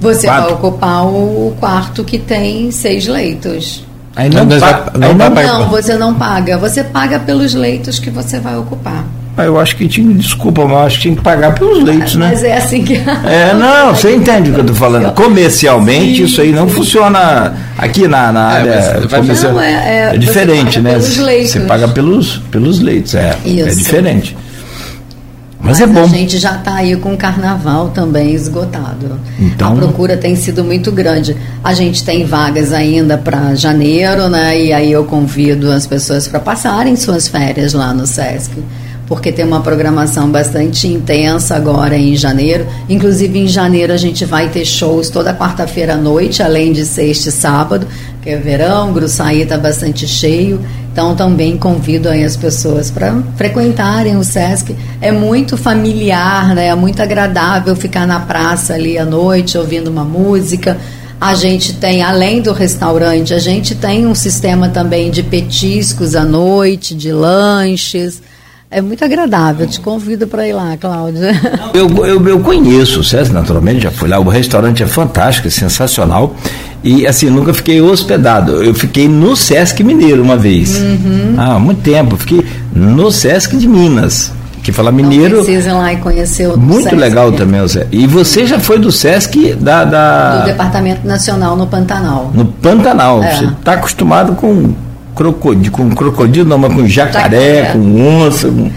você quatro. vai ocupar o quarto que tem seis leitos. Aí não, não, pa não, não, não, você não paga. Você paga pelos leitos que você vai ocupar. Ah, eu acho que tinha, desculpa, mas acho que tinha que pagar pelos leitos, né? Mas é assim que. [laughs] É, não, você entende o que eu estou falando. Comercialmente, sim, isso aí não sim. funciona aqui na, na é, área comercial. Não, é, é, é diferente, né? Você paga pelos, pelos leitos, é. é isso. É diferente. Mas, Mas, é bom. A gente já está aí com o carnaval também esgotado. Então, a procura tem sido muito grande. A gente tem vagas ainda para janeiro, né? E aí eu convido as pessoas para passarem suas férias lá no SESC porque tem uma programação bastante intensa agora em janeiro. Inclusive, em janeiro a gente vai ter shows toda quarta-feira à noite, além de sexta e sábado, que é verão, Gruçaí está bastante cheio. Então, também convido as pessoas para frequentarem o SESC. É muito familiar, né? é muito agradável ficar na praça ali à noite, ouvindo uma música. A gente tem, além do restaurante, a gente tem um sistema também de petiscos à noite, de lanches. É muito agradável, te convido para ir lá, Cláudia. [laughs] Eu, eu, eu conheço o César, naturalmente, já fui lá. O restaurante é fantástico, é sensacional. E assim, nunca fiquei hospedado. Eu fiquei no Sesc Mineiro uma vez. Uhum. Há muito tempo. Fiquei no Sesc de Minas. Que fala mineiro. Não precisam lá e conhecer o Muito Sesc. legal também, Zé. E você já foi do Sesc da, da. Do Departamento Nacional no Pantanal. No Pantanal. É. Você está acostumado com crocodilo, com crocodilo, não, mas com jacaré, com onça. Com...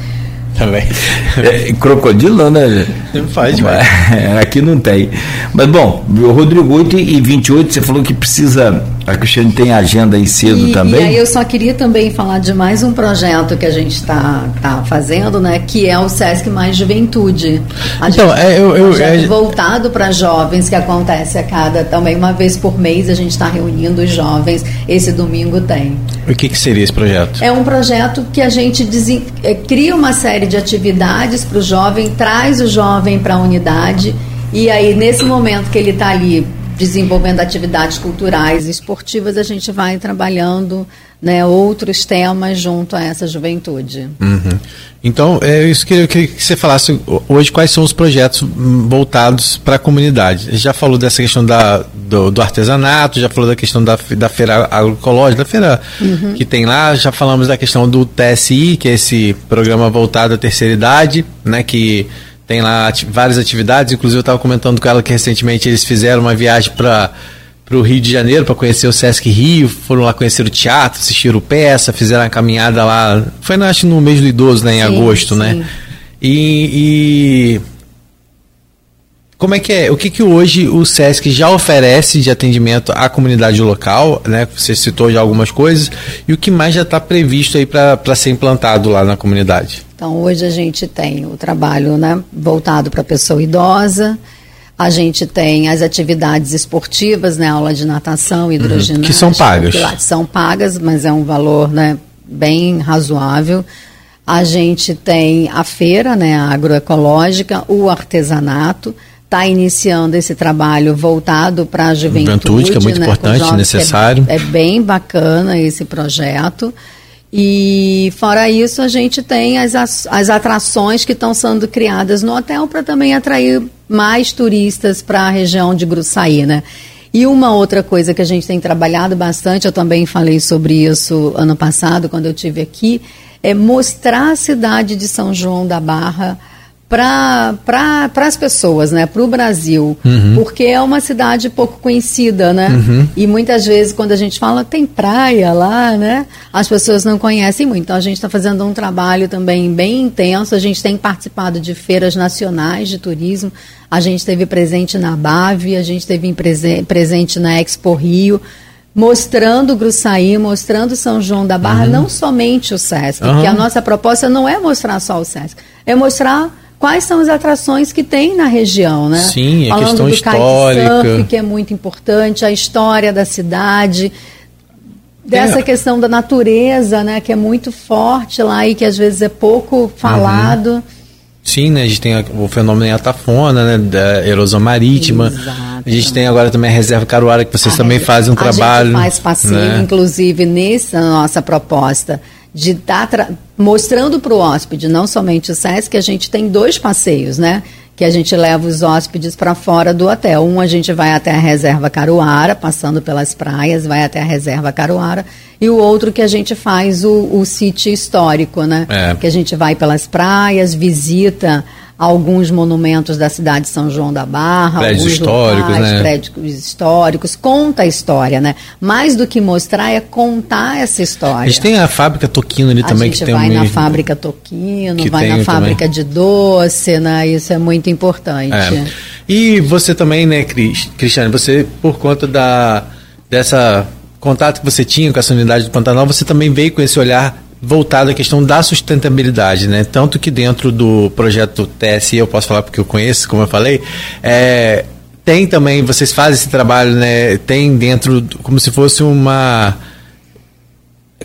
Também. É, crocodilo, né? Não faz, mas, Aqui não tem. Mas bom, Rodrigo, 8 e 28, você falou que precisa. A Cristiane tem agenda aí cedo e, também. E aí eu só queria também falar de mais um projeto que a gente está tá fazendo, né? Que é o Sesc Mais Juventude. A então, gente, é, eu, eu, um é, voltado para jovens que acontece a cada também uma vez por mês a gente está reunindo os jovens. Esse domingo tem. O que, que seria esse projeto? É um projeto que a gente desen... É, cria uma série de atividades para o jovem, traz o jovem para a unidade e aí nesse momento que ele está ali desenvolvendo atividades culturais e esportivas, a gente vai trabalhando né, outros temas junto a essa juventude. Uhum. Então, é isso que eu queria que você falasse hoje, quais são os projetos voltados para a comunidade. Já falou dessa questão da, do, do, artesanato, já falou da questão da, da feira agroecológica, da feira uhum. que tem lá, já falamos da questão do TSI, que é esse programa voltado à terceira idade, né, que tem lá ati várias atividades, inclusive eu estava comentando com ela que recentemente eles fizeram uma viagem para o Rio de Janeiro para conhecer o Sesc Rio, foram lá conhecer o teatro, assistiram peça, fizeram a caminhada lá. Foi acho, no mês do idoso, né, em sim, agosto, né? sim. né? E, e, como é que é? O que, que hoje o SESC já oferece de atendimento à comunidade local, né? Você citou já algumas coisas, e o que mais já está previsto aí para ser implantado lá na comunidade? Então, hoje a gente tem o trabalho né, voltado para a pessoa idosa, a gente tem as atividades esportivas, né, aula de natação, hidroginástica. Uhum, que são pagas. São pagas, mas é um valor né, bem razoável. A gente tem a feira né, agroecológica, o artesanato, está iniciando esse trabalho voltado para a juventude. Juventude, que é muito né, importante, necessário. É, é, bem bacana esse projeto. E fora isso, a gente tem as, as atrações que estão sendo criadas no hotel para também atrair mais turistas para a região de Gruçaí, né? E uma outra coisa que a gente tem trabalhado bastante, eu também falei sobre isso ano passado, quando eu tive aqui, é mostrar a cidade de São João da Barra para pra, as pessoas, né, para o Brasil, uhum. porque é uma cidade pouco conhecida, né? Uhum. E muitas vezes quando a gente fala tem praia lá, né, as pessoas não conhecem muito. Então a gente está fazendo um trabalho também bem intenso. A gente tem participado de feiras nacionais de turismo. A gente esteve presente na Bave, a gente esteve prese presente na Expo Rio mostrando Gruçaí, mostrando São João da Barra, uhum. não somente o SESC, uhum. porque a nossa proposta não é mostrar só o SESC, é mostrar quais são as atrações que tem na região, né? Sim, a Falando questão do histórica. Surf, que é muito importante, a história da cidade, dessa é. questão da natureza, né, que é muito forte lá e que às vezes é pouco falado. Uhum. Sim, né? A gente tem o fenômeno atafona, né? Da erosão marítima. Exato. A gente tem agora também a reserva Caruara, que vocês a também fazem um a trabalho. A gente faz passeio, né? inclusive, nessa nossa proposta de estar mostrando para o hóspede, não somente o SESC, que a gente tem dois passeios, né? Que a gente leva os hóspedes para fora do hotel. Um, a gente vai até a reserva Caruara, passando pelas praias, vai até a reserva Caruara. E o outro que a gente faz o, o sítio histórico, né? É. Que a gente vai pelas praias, visita alguns monumentos da cidade de São João da Barra, prédios históricos, locais, né? prédios históricos, conta a história, né? Mais do que mostrar é contar essa história. A gente tem a fábrica Toquino ali a também que tem vai um... na fábrica Toquino, vai na fábrica também. de doce, né? Isso é muito importante. É. E você também, né, Cristiane, você por conta da dessa contato que você tinha com essa unidade do Pantanal, você também veio com esse olhar voltado à questão da sustentabilidade, né? Tanto que dentro do projeto TSI, eu posso falar porque eu conheço, como eu falei, é, tem também, vocês fazem esse trabalho, né? Tem dentro, como se fosse uma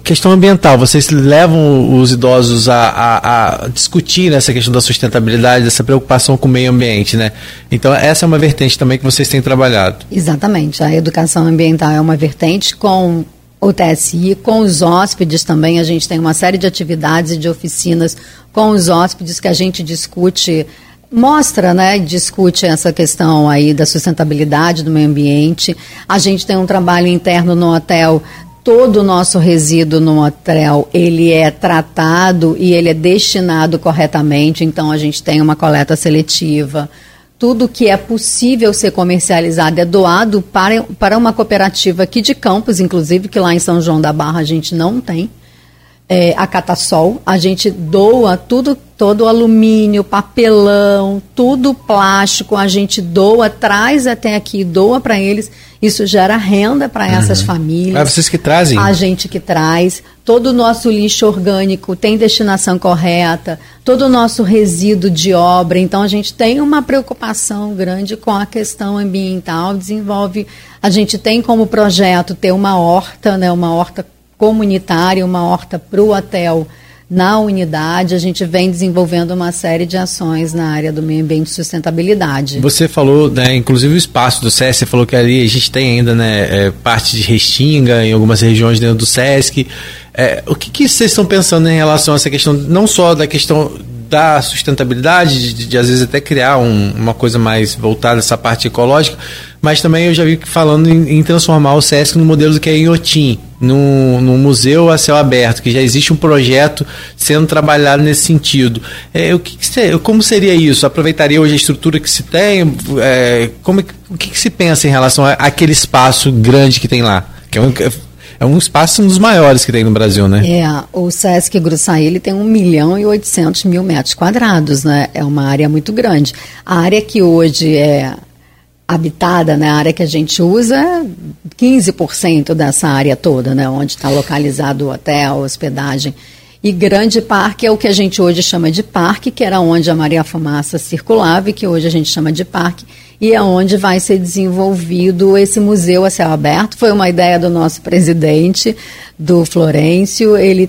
questão ambiental, vocês levam os idosos a, a, a, discutir essa questão da sustentabilidade, dessa preocupação com o meio ambiente, né? Então, essa é uma vertente também que vocês têm trabalhado. Exatamente. A educação ambiental é uma vertente com o TSI, com os hóspedes também. A gente tem uma série de atividades e de oficinas com os hóspedes que a gente discute, mostra, né, discute essa questão aí da sustentabilidade do meio ambiente. A gente tem um trabalho interno no hotel todo o nosso resíduo no hotel ele é tratado e ele é destinado corretamente, então a gente tem uma coleta seletiva tudo que é possível ser comercializado é doado para, para uma cooperativa aqui de Campos, inclusive, que lá em São João da Barra a gente não tem. É, a Catassol, a gente doa tudo, todo o alumínio, papelão, tudo plástico, a gente doa, traz até aqui, doa para eles isso gera renda para uhum. essas famílias. É vocês que trazem? A gente que traz. Todo o nosso lixo orgânico tem destinação correta, todo o nosso resíduo de obra. Então, a gente tem uma preocupação grande com a questão ambiental. Desenvolve. A gente tem como projeto ter uma horta, né, uma horta comunitária, uma horta para o hotel na unidade, a gente vem desenvolvendo uma série de ações na área do meio ambiente e sustentabilidade. Você falou, né, inclusive o espaço do SESC, você falou que ali a gente tem ainda né, é, parte de restinga em algumas regiões dentro do SESC. É, o que, que vocês estão pensando em relação a essa questão, não só da questão da sustentabilidade, de, de, às vezes até criar um, uma coisa mais voltada essa parte ecológica, mas também eu já vi falando em, em transformar o SESC no modelo que é em Otim, no museu a céu aberto, que já existe um projeto sendo trabalhado nesse sentido. É, o que, que como seria isso? Aproveitaria hoje a estrutura que se tem? É, como, é o que, que, se pensa em relação àquele espaço grande que tem lá? Que é um, é um espaço um dos maiores que tem no Brasil, né? É, o Sesc Gruçaí ele tem 1 milhão e 800 mil metros quadrados, né? É uma área muito grande. A área que hoje é habitada, né, a área que a gente usa, 15% dessa área toda, né, onde está localizado o hotel, hospedagem. E Grande Parque é o que a gente hoje chama de parque, que era onde a Maria Fumaça circulava e que hoje a gente chama de parque, e é onde vai ser desenvolvido esse museu a céu aberto. Foi uma ideia do nosso presidente, do Florencio. Ele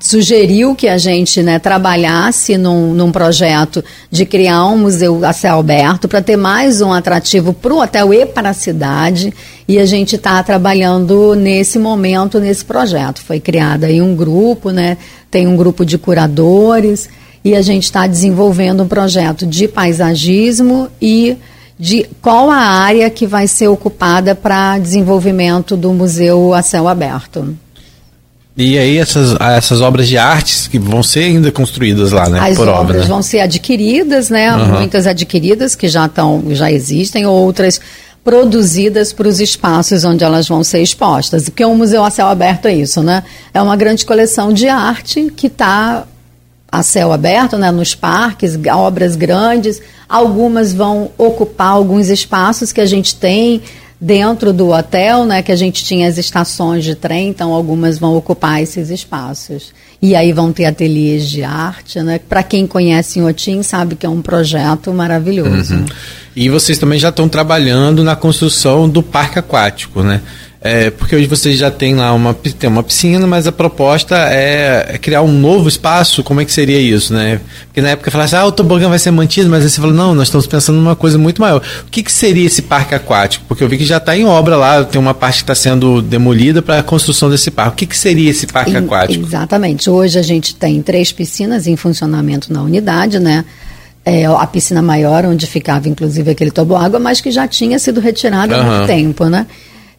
sugeriu que a gente né, trabalhasse num, num projeto de criar um museu a céu aberto para ter mais um atrativo para o hotel e para a cidade. E a gente está trabalhando nesse momento, nesse projeto. Foi criado aí um grupo, né, tem um grupo de curadores e a gente está desenvolvendo um projeto de paisagismo e de qual a área que vai ser ocupada para desenvolvimento do museu a céu aberto. E aí essas, essas obras de artes que vão ser ainda construídas lá, né? As por obras obra, né? vão ser adquiridas, né? Uhum. Muitas adquiridas que já estão, já existem, outras produzidas para os espaços onde elas vão ser expostas. Porque um museu a céu aberto é isso, né? É uma grande coleção de arte que está a céu aberto, né, nos parques, obras grandes. Algumas vão ocupar alguns espaços que a gente tem dentro do hotel, né, que a gente tinha as estações de trem, então algumas vão ocupar esses espaços. E aí vão ter ateliês de arte, né? Para quem conhece o Otim sabe que é um projeto maravilhoso. Uhum. E vocês também já estão trabalhando na construção do parque aquático, né? É, porque hoje vocês já têm lá uma, tem uma piscina, mas a proposta é, criar um novo espaço. Como é que seria isso, né? Porque na época falasse, ah, o tobogã vai ser mantido, mas aí você falou, não, nós estamos pensando numa coisa muito maior. O que, que seria esse parque aquático? Porque eu vi que já está em obra lá, tem uma parte que está sendo demolida para a construção desse parque. O que, que seria esse parque aquático? Exatamente. Hoje a gente tem três piscinas em funcionamento na unidade, né? É, a piscina maior, onde ficava inclusive aquele toboágua, mas que já tinha sido retirada há muito tempo, né?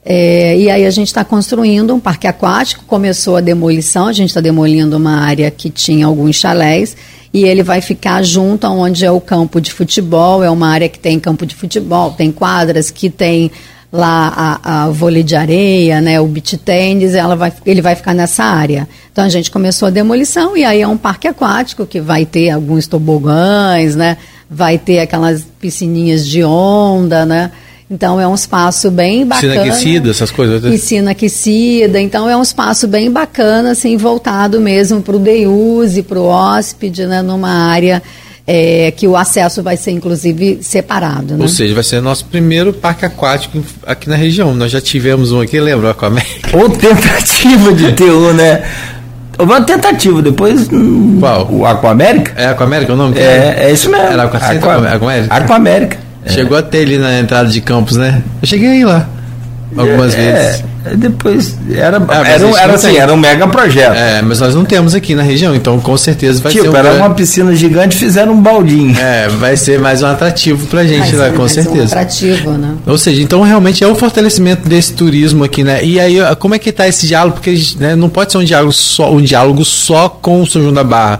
É, e aí a gente está construindo um parque aquático, começou a demolição, a gente está demolindo uma área que tinha alguns chalés e ele vai ficar junto aonde é o campo de futebol, é uma área que tem campo de futebol, tem quadras que tem lá a, a vôlei de areia, né, o beach tênis, ela vai, ele vai ficar nessa área. Então a gente começou a demolição e aí é um parque aquático que vai ter alguns tobogãs, né, vai ter aquelas piscininhas de onda, né, então é um espaço bem bacana. Piscina aquecida, essas coisas. Né? Piscina aquecida. Então é um espaço bem bacana, assim, voltado mesmo para o day use, para o hóspede, né, numa área é, que o acesso vai ser inclusive separado. Né? Ou seja, vai ser nosso primeiro parque aquático aqui na região. Nós já tivemos um aqui, lembra? O Aquamérica. [laughs] Ou tentativa de ter um, né? Houve uma tentativa, depois. Qual? O Aquamérica? É Aquamérica o nome? É, é isso mesmo. Era Aquamérica? Aquamérica. Chegou até ali na entrada de Campos, né? Eu cheguei aí lá. Algumas é, vezes. É, depois era, ah, era, um, era assim, era um mega projeto. É, mas nós não temos aqui na região, então com certeza vai tipo, ser. Tipo, um era grande... uma piscina gigante fizeram um baldinho. É, vai ser mais um atrativo pra gente lá, com certeza. Um atrativo, né? Ou seja, então realmente é o fortalecimento desse turismo aqui, né? E aí, como é que tá esse diálogo? Porque né, não pode ser um diálogo só, um diálogo só com o São João da Barra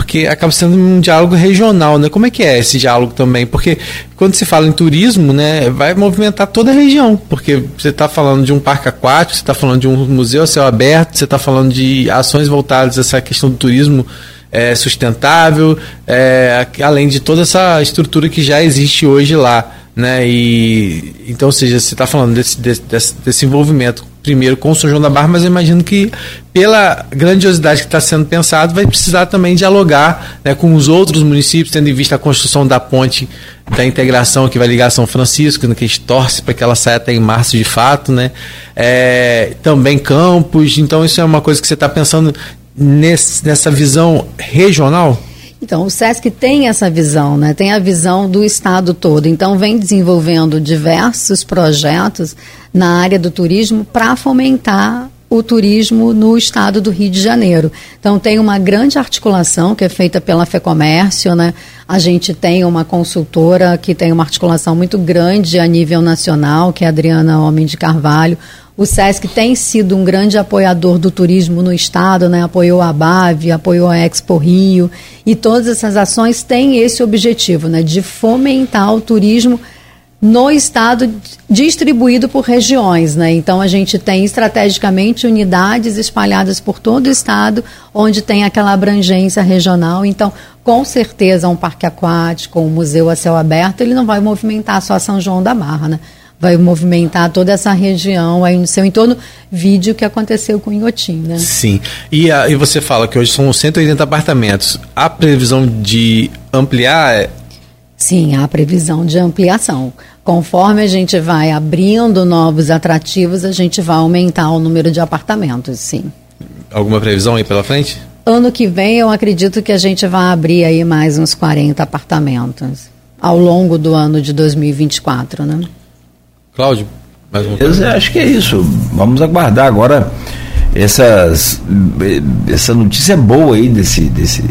porque acaba sendo um diálogo regional, né? Como é que é esse diálogo também? Porque quando se fala em turismo, né, vai movimentar toda a região, porque você está falando de um parque aquático, você está falando de um museu a céu aberto, você está falando de ações voltadas a essa questão do turismo é, sustentável, é, além de toda essa estrutura que já existe hoje lá. Né? E, então, ou seja, você está falando desse, desse, desse envolvimento primeiro com São João da Barra, mas eu imagino que pela grandiosidade que está sendo pensado, vai precisar também dialogar né, com os outros municípios, tendo em vista a construção da ponte da integração que vai ligar São Francisco, né, que a gente torce para que ela saia até em março de fato, né? É, também campos, então isso é uma coisa que você está pensando nesse, nessa visão regional? Então, o SESC tem essa visão, né? tem a visão do Estado todo. Então, vem desenvolvendo diversos projetos na área do turismo para fomentar o turismo no estado do Rio de Janeiro. Então tem uma grande articulação que é feita pela FEComércio, né? A gente tem uma consultora que tem uma articulação muito grande a nível nacional, que é a Adriana Homem de Carvalho. O SESC tem sido um grande apoiador do turismo no estado, né? apoiou a BAV, apoiou a Expo Rio, e todas essas ações têm esse objetivo, né? de fomentar o turismo no estado distribuído por regiões, né? Então a gente tem estrategicamente unidades espalhadas por todo o estado, onde tem aquela abrangência regional. Então, com certeza, um parque aquático, um museu a céu aberto, ele não vai movimentar só São João da Barra, né? Vai movimentar toda essa região aí no seu entorno, vídeo que aconteceu com o Inhotim, né? Sim. E, a, e você fala que hoje são 180 apartamentos. A previsão de ampliar Sim, há previsão de ampliação. Conforme a gente vai abrindo novos atrativos, a gente vai aumentar o número de apartamentos, sim. Alguma previsão aí pela frente? Ano que vem eu acredito que a gente vai abrir aí mais uns 40 apartamentos ao longo do ano de 2024, né? Cláudio, mais uma coisa? Eu acho que é isso. Vamos aguardar agora essas essa notícia boa aí desse desse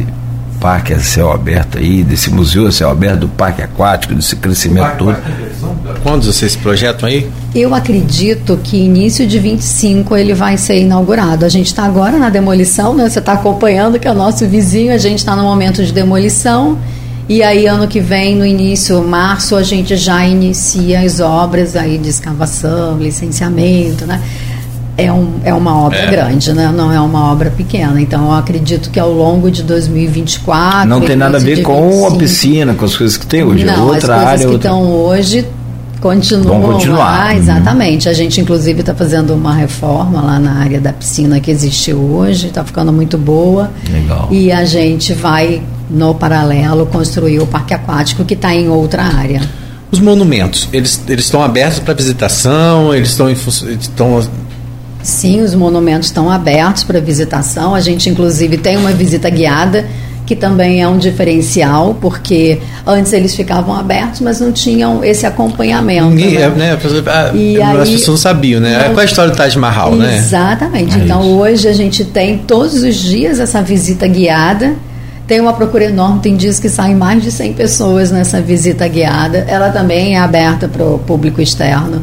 parque a céu aberto aí, desse museu a céu aberto, do parque aquático, desse crescimento todo. Quando vocês projetam aí? Eu acredito que início de 25 ele vai ser inaugurado. A gente está agora na demolição, né? Você está acompanhando que é o nosso vizinho, a gente está no momento de demolição. E aí, ano que vem, no início, março, a gente já inicia as obras aí de escavação, licenciamento, né? é, um, é uma obra é. grande, né? não é uma obra pequena. Então, eu acredito que ao longo de 2024. Não tem nada a ver com 25, a piscina, com as coisas que tem hoje. Não, outra as coisas área. que outra... estão hoje continuam Vão continuar. lá, exatamente. Uhum. A gente, inclusive, está fazendo uma reforma lá na área da piscina que existe hoje, está ficando muito boa. Legal. E a gente vai, no paralelo, construir o parque aquático que está em outra área. Os monumentos, eles, eles estão abertos para visitação, eles estão, estão Sim, os monumentos estão abertos para visitação. A gente, inclusive, tem uma visita guiada, que também é um diferencial, porque antes eles ficavam abertos, mas não tinham esse acompanhamento. Ninguém, né? Né? e as aí, pessoas não sabiam, né? Não, Qual é a história do Taj Mahal, exatamente. né? Exatamente. É então, hoje a gente tem todos os dias essa visita guiada. Tem uma procura enorme, tem dias que saem mais de 100 pessoas nessa visita guiada. Ela também é aberta para o público externo.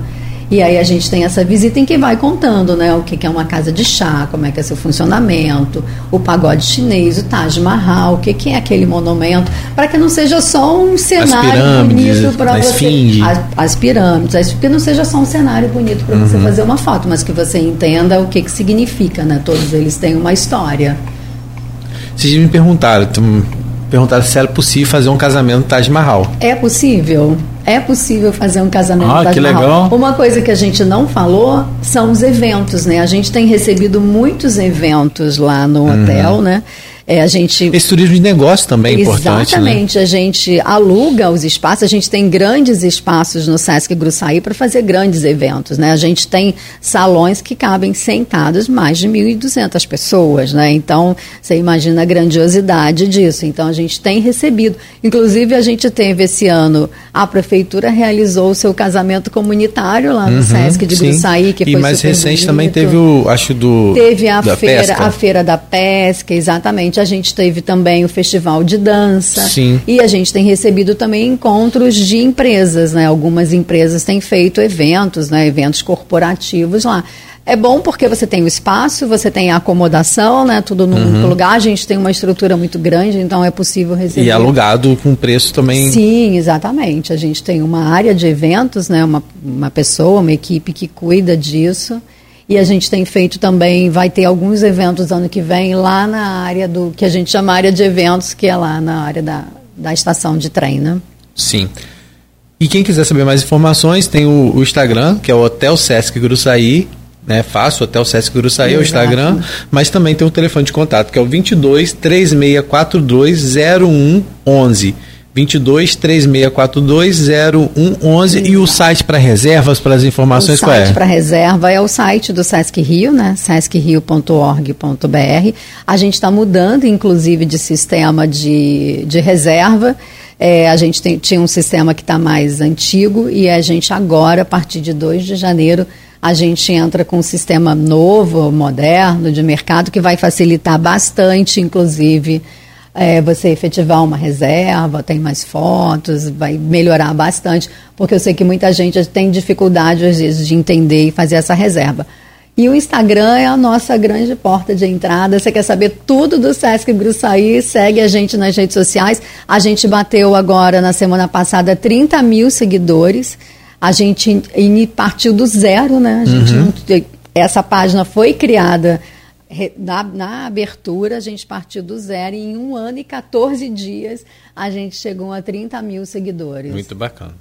E aí a gente tem essa visita em que vai contando, né, o que é uma casa de chá, como é que é seu funcionamento, o pagode chinês, o Taj Mahal, o que é aquele monumento, para que não seja só um cenário bonito para você. As, as pirâmides, que não seja só um cenário bonito para uhum. você fazer uma foto, mas que você entenda o que, que significa, né? Todos eles têm uma história. Vocês me perguntaram, perguntaram se era possível fazer um casamento Taj Mahal. É possível é possível fazer um casamento ah, que legal. Uma coisa que a gente não falou são os eventos, né? A gente tem recebido muitos eventos lá no uhum. hotel, né? É, a gente esse turismo de negócio também é importante. Né? Exatamente, né? a gente aluga os espaços, a gente tem grandes espaços no Sesc Gruçaí para fazer grandes eventos, né? A gente tem salões que cabem sentados mais de 1.200 pessoas, né? Então, você imagina a grandiosidade disso. Então, a gente tem recebido. Inclusive, a gente teve esse ano, a prefeitura realizou o seu casamento comunitário lá no uhum, Sesc de sim. Gruçaí, que e foi mais recente bonito. também teve o, acho do Teve a feira, pesca. a feira da pesca, exatamente a gente teve também o festival de dança. Sim. E a gente tem recebido também encontros de empresas, né? Algumas empresas têm feito eventos, né? Eventos corporativos lá. É bom porque você tem o espaço, você tem a acomodação, né? Tudo num uhum. lugar. A gente tem uma estrutura muito grande, então é possível receber. E alugado com preço também. Sim, exatamente. A gente tem uma área de eventos, né? Uma, uma pessoa, uma equipe que cuida disso. E a gente tem feito também, vai ter alguns eventos ano que vem lá na área do que a gente chama área de eventos, que é lá na área da, da estação de trem, né? Sim. E quem quiser saber mais informações, tem o, o Instagram, que é o Hotel Sesc Gruçaí, né? Fácil, Hotel Sesc Gruçaí é o Instagram, mas também tem o telefone de contato, que é o 22 3642 0111. 22 3642 0111 e o site para reservas, para as informações qual é? O site para reserva é o site do Sesc Rio, né? sescrio.org.br. A gente está mudando, inclusive, de sistema de, de reserva. É, a gente tem, tinha um sistema que está mais antigo e a gente agora, a partir de 2 de janeiro, a gente entra com um sistema novo, moderno, de mercado, que vai facilitar bastante, inclusive, é, você efetivar uma reserva, tem mais fotos, vai melhorar bastante, porque eu sei que muita gente tem dificuldade, às vezes, de entender e fazer essa reserva. E o Instagram é a nossa grande porta de entrada. Você quer saber tudo do Sesc Gruçaí? Segue a gente nas redes sociais. A gente bateu agora, na semana passada, 30 mil seguidores. A gente partiu do zero, né? A gente uhum. não, essa página foi criada na, na, abertura, a gente partiu do zero e em um ano e 14 dias a gente chegou a 30 mil seguidores. Muito bacana.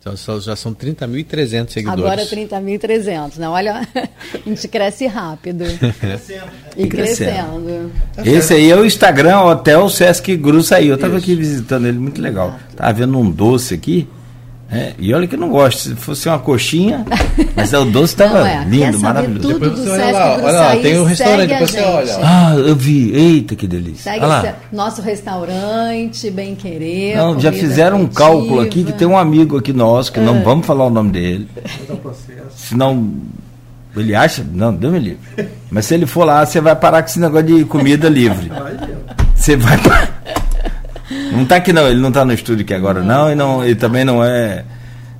Então já são 30.300 seguidores. Agora 30.300, né? Olha, [laughs] a gente cresce rápido. Crescendo. [laughs] E crescendo. Esse aí é o Instagram Hotel Sesc Gruçaí. Eu estava aqui visitando ele, muito legal. Tava vendo um doce aqui. É, e olha que eu não gosto, se fosse uma coxinha, [laughs] mas o doce estava é. lindo, maravilhoso. Tudo depois do você olha lá, olha lá, tem um restaurante, depois você olha. Ah, eu vi, eita que delícia. Segue olha nosso restaurante, bem querer. Não, já fizeram um cálculo aqui que tem um amigo aqui nosso, que não ah. vamos falar o nome dele. Senão ele acha, não, Deus me livre. Mas se ele for lá, você vai parar com esse negócio de comida livre. Você vai parar. Não está aqui não, ele não está no estúdio aqui agora não, e não, ele também não é.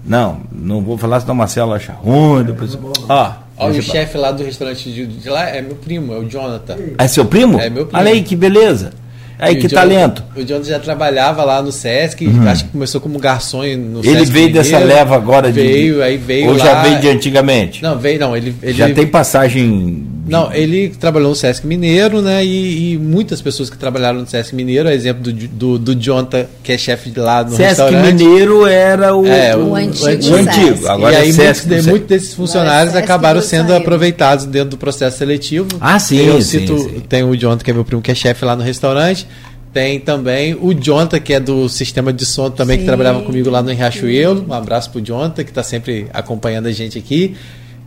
Não, não vou falar senão o Marcelo acha ruim. Depois... Ó, ó o chefe lá do restaurante de, de, lá é meu primo, é o Jonathan. É seu primo? É meu primo. Olha aí, que beleza. Aí, que talento. O Jonathan já trabalhava lá no Sesc, uhum. acho que começou como garçom no Ele Sesc veio Mineiro, dessa leva agora de. Veio, aí veio. Ou lá, já veio de antigamente? Não, veio, não. Ele, ele já tem passagem não, ele trabalhou no Sesc Mineiro, né? E, e, muitas pessoas que trabalharam no Sesc Mineiro, a exemplo do, do, do Jonta, que é chefe de lá no Sesc restaurante. Mineiro era o, é, o, o antigo. O antigo. Agora e aí Sesc, muitos, muitos desses funcionários acabaram sendo aproveitados dentro do processo seletivo. Ah, sim. Eu sim, cito, sim. tem o Jonta, que é meu primo, que é chefe lá no restaurante. Tem também o Jonta, que é do sistema de som também, Sim. que trabalhava comigo lá no Riachuelo. Um abraço pro Jonta, que está sempre acompanhando a gente aqui.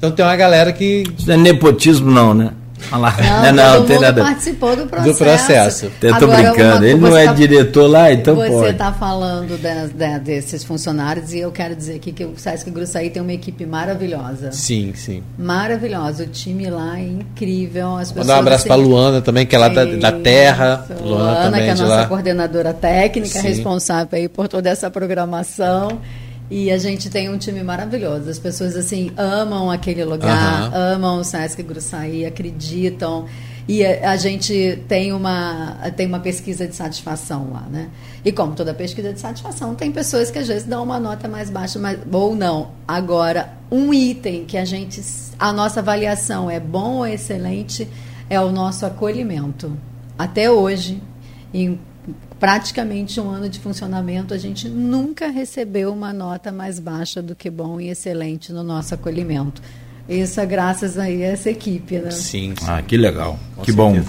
Então tem uma galera que. Isso não é nepotismo, não, né? Lá. Não, não, não tem nada. participou do processo. Do processo. Eu tô Agora, brincando. Ele não é tá, diretor lá, então você pode. Você está falando de, de, desses funcionários e eu quero dizer aqui que o Sesc Gruçaí tem uma equipe maravilhosa. Sim, sim. Maravilhosa. O time lá é incrível. As Mandar um abraço assim, para Luana também, que é lá da, da Terra. Luana, Luana também que é a nossa lá. coordenadora técnica, sim. responsável aí por toda essa programação. E a gente tem um time maravilhoso. As pessoas assim amam aquele lugar, uhum. amam o Sesc Gruçaí, acreditam. E a, a, gente tem uma, tem uma pesquisa de satisfação lá, né? E como toda pesquisa de satisfação, tem pessoas que às vezes dão uma nota mais baixa mas, ou não. Agora, um item que a gente. A nossa avaliação é bom ou excelente é o nosso acolhimento. Até hoje, em praticamente um ano de funcionamento, a gente nunca recebeu uma nota mais baixa do que bom e excelente no nosso acolhimento. Isso é graças a essa equipe, né? Sim. sim. Ah, que legal. Com que certeza.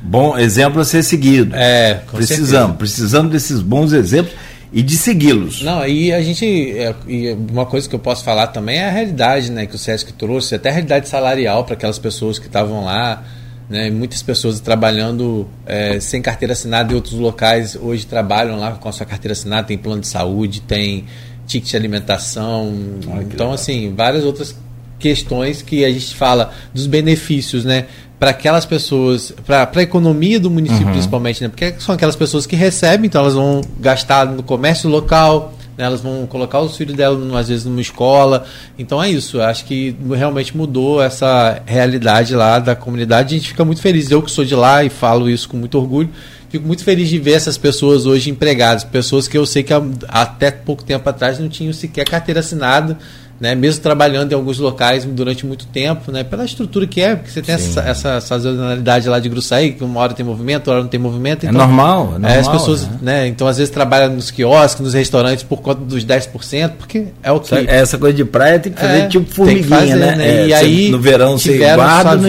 bom. Bom exemplo a ser seguido. É, precisamos, certeza. precisamos desses bons exemplos e de segui-los. Não, e a gente. É, e uma coisa que eu posso falar também é a realidade, né, que o SESC trouxe, até a realidade salarial para aquelas pessoas que estavam lá né? Muitas pessoas trabalhando é, sem carteira assinada em outros locais hoje trabalham lá com a sua carteira assinada, tem plano de saúde, tem ticket de alimentação. Ai, então, assim, várias outras questões que a gente fala dos benefícios, né? Para aquelas pessoas, para a economia do município uhum. principalmente, né? Porque são aquelas pessoas que recebem, então elas vão gastar no comércio local, né? elas vão colocar os filhos delas, às vezes, numa escola. Então é isso. Acho que realmente mudou essa realidade lá da comunidade. A gente fica muito feliz. Eu que sou de lá e falo isso com muito orgulho. Fico muito feliz de ver essas pessoas hoje empregadas, pessoas que eu sei que até pouco tempo atrás não tinham sequer carteira assinada, né, mesmo trabalhando em alguns locais durante muito tempo, né, pela estrutura que é, porque você tem essa, essa sazonalidade lá de Gruçaí, que uma hora tem movimento, outra hora não tem movimento. É então, é normal, é normal. É, as pessoas, né? né? então às vezes trabalham nos quiosques, nos restaurantes por conta dos 10%, porque é o que... Essa coisa de praia tem que fazer é, tipo formiguinha, fazer, né? né? É, e aí no verão você guarda, no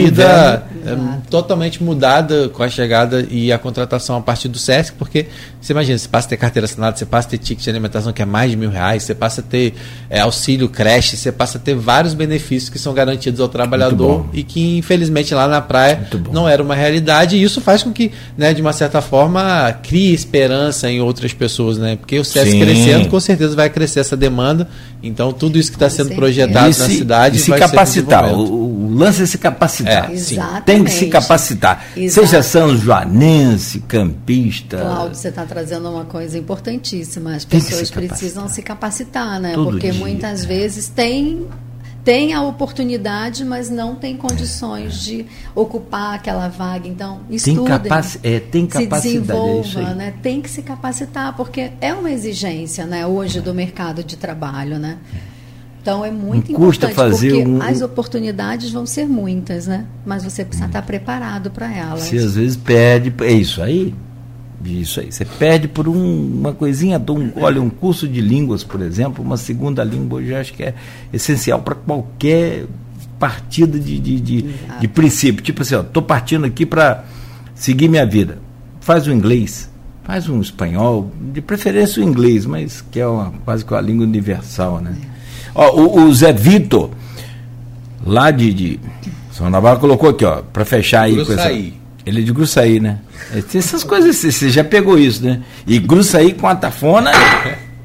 é, totalmente mudada com a chegada e a contratação a partir do SESC, porque você imagina, você passa a ter carteira assinada, você passa a ter ticket de alimentação que é mais de mil reais, você passa a ter é, auxílio, teste, você passa a ter vários benefícios que são garantidos ao trabalhador e que, infelizmente, lá na praia não era uma realidade. E isso faz com que, né, de uma certa forma, crie esperança em outras pessoas, né? Porque o SESC Sim. crescendo, com certeza vai crescer essa demanda. Então, tudo isso que está sendo projetado se, na cidade e se vai capacitar. O, o, lance é se capacitar. É. Tem que se capacitar. Exato. Seja São Joanense, campista. Cláudio, você está trazendo uma coisa importantíssima. As pessoas se precisam se capacitar, né? Todo Porque dia. muitas vezes tem tem a oportunidade, mas não tem condições de ocupar aquela vaga. Então, estudem, tem, capaci é, tem capacidade, se é desenvolva, é né? tem que se capacitar, porque é uma exigência né, hoje do mercado de trabalho. Né? Então, é muito não importante, fazer porque um... as oportunidades vão ser muitas, né? mas você precisa estar preparado para elas. Se às vezes perde, é isso aí. Isso aí. Você perde por um, uma coisinha. Um, olha, um curso de línguas, por exemplo, uma segunda língua, eu acho que é essencial para qualquer partida de, de, de, de, princípio. Tipo assim, estou partindo aqui para seguir minha vida. Faz o inglês, faz um espanhol, de preferência o inglês, mas que é uma, quase que uma língua universal, né? Ó, o, o Zé Vitor, lá de, de São Navarro, colocou aqui, ó, para fechar aí com essa. Ele é de Gruçaí, né? Essas coisas, você já pegou isso, né? E Gruçaí com a tafona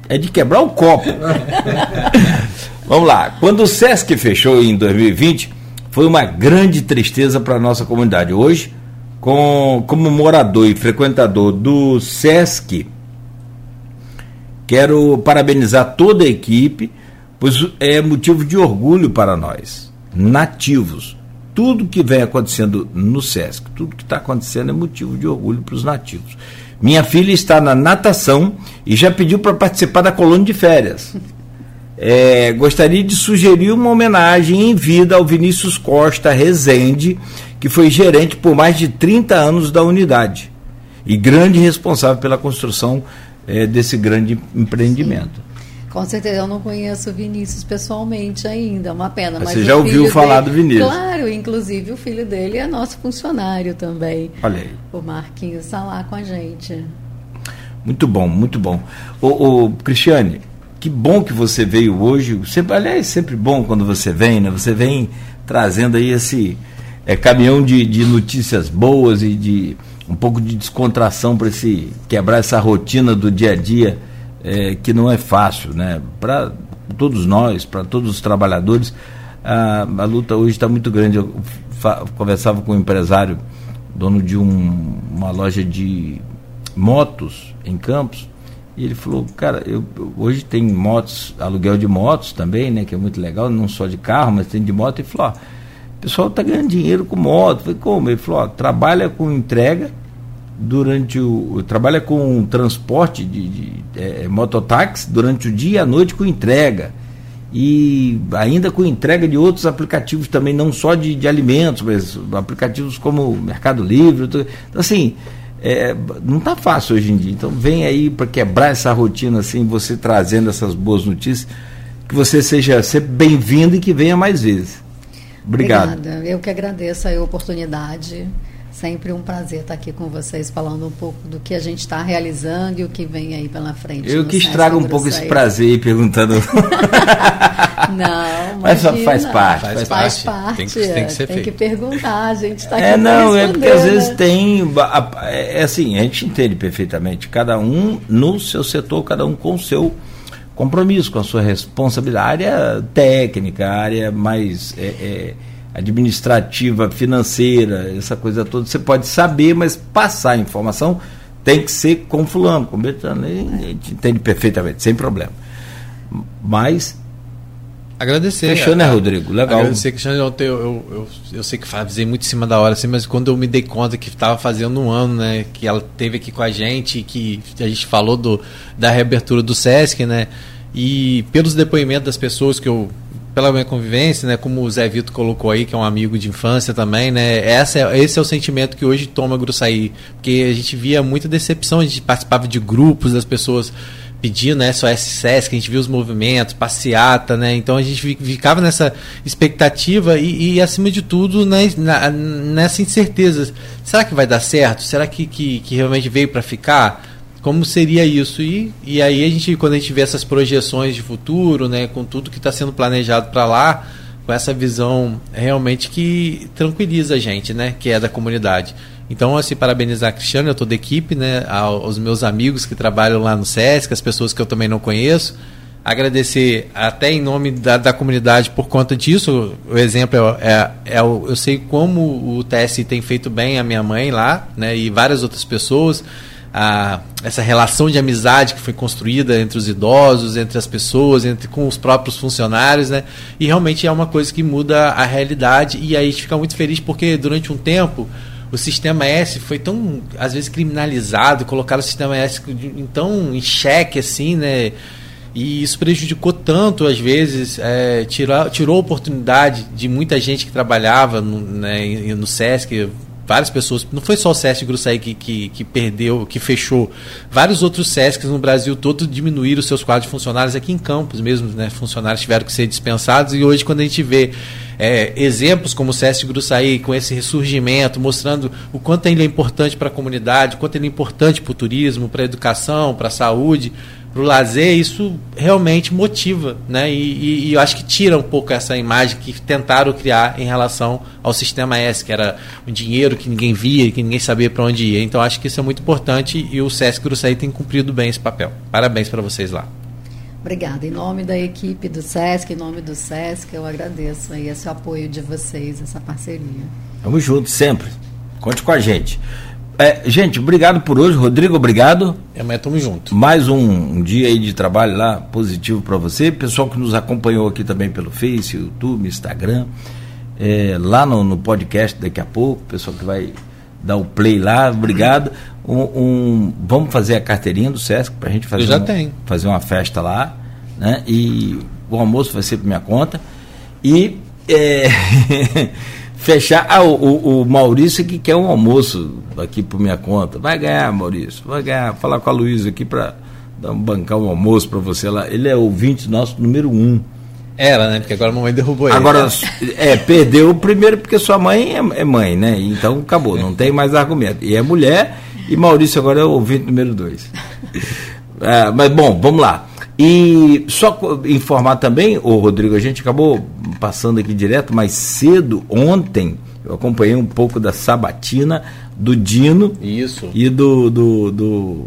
é de quebrar o copo. [laughs] Vamos lá. Quando o Sesc fechou em 2020, foi uma grande tristeza para a nossa comunidade. Hoje, com, como morador e frequentador do Sesc, quero parabenizar toda a equipe, pois é motivo de orgulho para nós, nativos tudo que vem acontecendo no SESC, tudo que está acontecendo é motivo de orgulho para os nativos. Minha filha está na natação e já pediu para participar da colônia de férias. É, gostaria de sugerir uma homenagem em vida ao Vinícius Costa Rezende, que foi gerente por mais de 30 anos da unidade e grande responsável pela construção é, desse grande empreendimento. Com certeza, eu não conheço o Vinícius pessoalmente ainda, é uma pena. Mas Você já ouviu falar dele, do Vinícius? Claro, inclusive o filho dele é nosso funcionário também. Olha aí. O Marquinhos está lá com a gente. Muito bom, muito bom. Ô, ô, Cristiane, que bom que você veio hoje. Sempre, aliás, sempre bom quando você vem, né? Você vem trazendo aí esse é, caminhão de, de notícias boas e de um pouco de descontração para esse quebrar essa rotina do dia a dia é, que não é fácil, né? Para todos nós, para todos os trabalhadores, a, a luta hoje está muito grande. Eu conversava com um empresário, dono de um, uma loja de motos em Campos, e ele falou, cara, eu, hoje tem motos, aluguel de motos também, né? Que é muito legal, não só de carro, mas tem de moto. E falou, ó, o pessoal está ganhando dinheiro com moto. Eu como? Ele falou, ó, trabalha com entrega durante o. trabalha com transporte de, de é, mototáxi durante o dia e a noite com entrega. E ainda com entrega de outros aplicativos também, não só de, de alimentos, mas aplicativos como Mercado Livre. Então, assim, é, não está fácil hoje em dia. Então vem aí para quebrar essa rotina, assim, você trazendo essas boas notícias, que você seja sempre bem-vindo e que venha mais vezes. Obrigado. Obrigada. Eu que agradeço a oportunidade. Sempre um prazer estar aqui com vocês, falando um pouco do que a gente está realizando e o que vem aí pela frente. Eu que estrago um pouco esse prazer perguntando. [laughs] não, mas faz parte. Faz, faz parte. Tem que, tem que ser tem feito. que perguntar, a gente está aqui. É, não, é porque às vezes né? tem. É assim, a gente entende perfeitamente. Cada um no seu setor, cada um com o seu compromisso, com a sua responsabilidade, área técnica, área mais. É, é, administrativa, financeira, essa coisa toda, você pode saber, mas passar a informação tem que ser com fulano, com Betano, a gente entende perfeitamente, sem problema. Mas Agradecer. Fechou, né, Rodrigo? Legal. Agradecer, Cristiano. Eu, eu, eu, eu, sei que fazia muito em cima da hora, assim, mas quando eu me dei conta que estava fazendo um ano, né, que ela teve aqui com a gente, que a gente falou do, da reabertura do SESC, né, e pelos depoimentos das pessoas que eu pela minha convivência, né, como o Zé Vitor colocou aí, que é um amigo de infância também, né, essa é, esse é o sentimento que hoje toma Gruçaí, porque a gente via muita decepção, a gente participava de grupos das pessoas pedindo né, SOS SESC, a gente via os movimentos, passeata, né, então a gente ficava nessa expectativa e, e acima de tudo, né, nessa incerteza, será que vai dar certo? Será que, que, que realmente veio para ficar? Como seria isso. E, e aí a gente, quando a gente vê essas projeções de futuro, né, com tudo que está sendo planejado para lá, com essa visão realmente que tranquiliza a gente, né, que é da comunidade. Então, assim, parabenizar a Cristiano, eu toda a equipe, né, aos meus amigos que trabalham lá no SESC, as pessoas que eu também não conheço. Agradecer até em nome da, da comunidade por conta disso. O exemplo é, é, é eu sei como o TSI tem feito bem a minha mãe lá, né, e várias outras pessoas a, essa relação de amizade que foi construída entre os idosos, entre as pessoas, entre com os próprios funcionários, né? E realmente é uma coisa que muda a realidade e aí a gente fica muito feliz porque durante um tempo o sistema S foi tão às vezes criminalizado, colocaram o sistema S então em xeque assim, né? E isso prejudicou tanto, às vezes, é, tirou, tirou a oportunidade de muita gente que trabalhava no, né, no SESC, várias pessoas, não foi só o SESC Gruçaí que, que, que, perdeu, que fechou, vários outros SESCs no Brasil todo diminuíram seus quadros de funcionários, aqui em Campos mesmo, né, funcionários tiveram que ser dispensados, e hoje quando a gente vê é, exemplos como o SESC Gruçaí, com esse ressurgimento, mostrando o quanto ele é importante para a comunidade, o quanto ele é importante para o turismo, para a educação, para a saúde, para o lazer, isso realmente motiva, né? E, e, e, eu acho que tira um pouco essa imagem que tentaram criar em relação ao sistema S, que era um dinheiro que ninguém via, que ninguém sabia para onde ia. Então acho que isso é muito importante e o Sesc Gruçaí tem cumprido bem esse papel. Parabéns para vocês lá. Obrigada. Em nome da equipe do SESC, em nome do SESC, eu agradeço aí esse apoio de vocês, essa parceria. Vamos juntos, sempre. Conte com a gente. É, gente, obrigado por hoje. Rodrigo, obrigado. É, amanhã tamo junto. Mais um, um dia aí de trabalho lá positivo para você. Pessoal que nos acompanhou aqui também pelo Face, YouTube, Instagram. É, lá no, no, podcast daqui a pouco. Pessoal que vai dar o play lá, obrigado. Um, um vamos fazer a carteirinha do Sesc para a gente fazer, Eu já um, tenho. fazer uma festa lá. Né? E o almoço vai ser por minha conta. E. É, [laughs] fechar. Ah, o, o, Maurício que quer um almoço aqui por minha conta. Vai ganhar, Maurício. Vai ganhar. Falar com a Luísa aqui para bancar um almoço para você lá. Ele é ouvinte nosso número um. Era, né? Porque agora a mamãe derrubou ele. Agora, é, perdeu primeiro porque sua mãe é, é, mãe, né? Então acabou, não tem mais argumento. E é mulher, e Maurício agora é o ouvinte número dois. É, [laughs] mas bom, vamos lá. E só informar também, o Rodrigo, a gente acabou passando aqui direto, mais cedo, ontem, eu acompanhei um pouco da sabatina do Dino. Isso. E do, do, do.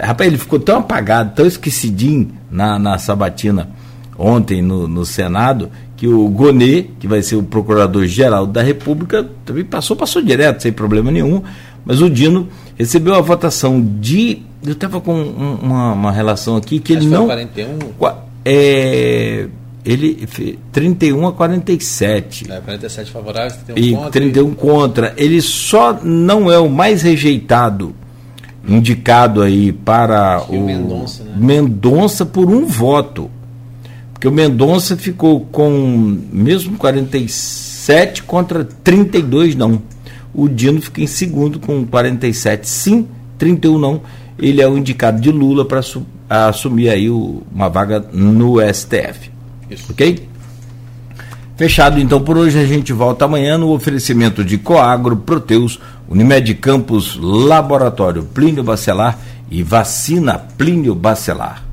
Rapaz, ele ficou tão apagado, tão esquecidinho na, na sabatina ontem no, no Senado, que o Gonê, que vai ser o procurador-geral da República, também passou, passou direto, sem problema nenhum, mas o Dino recebeu a votação de eu estava com um, uma, uma, relação aqui que Acho ele não. 41? É, ele 31 a 47. É, 47 favoráveis, 31 e contra. 31 e... contra. Ele só não é o mais rejeitado indicado aí para o, o Mendonça, né? Mendonça por um voto. Porque o Mendonça ficou com mesmo 47 contra 32 não. O Dino fica em segundo com 47 sim, 31 não ele é o indicado de Lula para assumir aí o, uma vaga no STF. Isso. Ok? Fechado então por hoje, a gente volta amanhã no oferecimento de Coagro, Proteus, Unimed Campos, Laboratório Plínio Bacelar e Vacina Plínio Bacelar.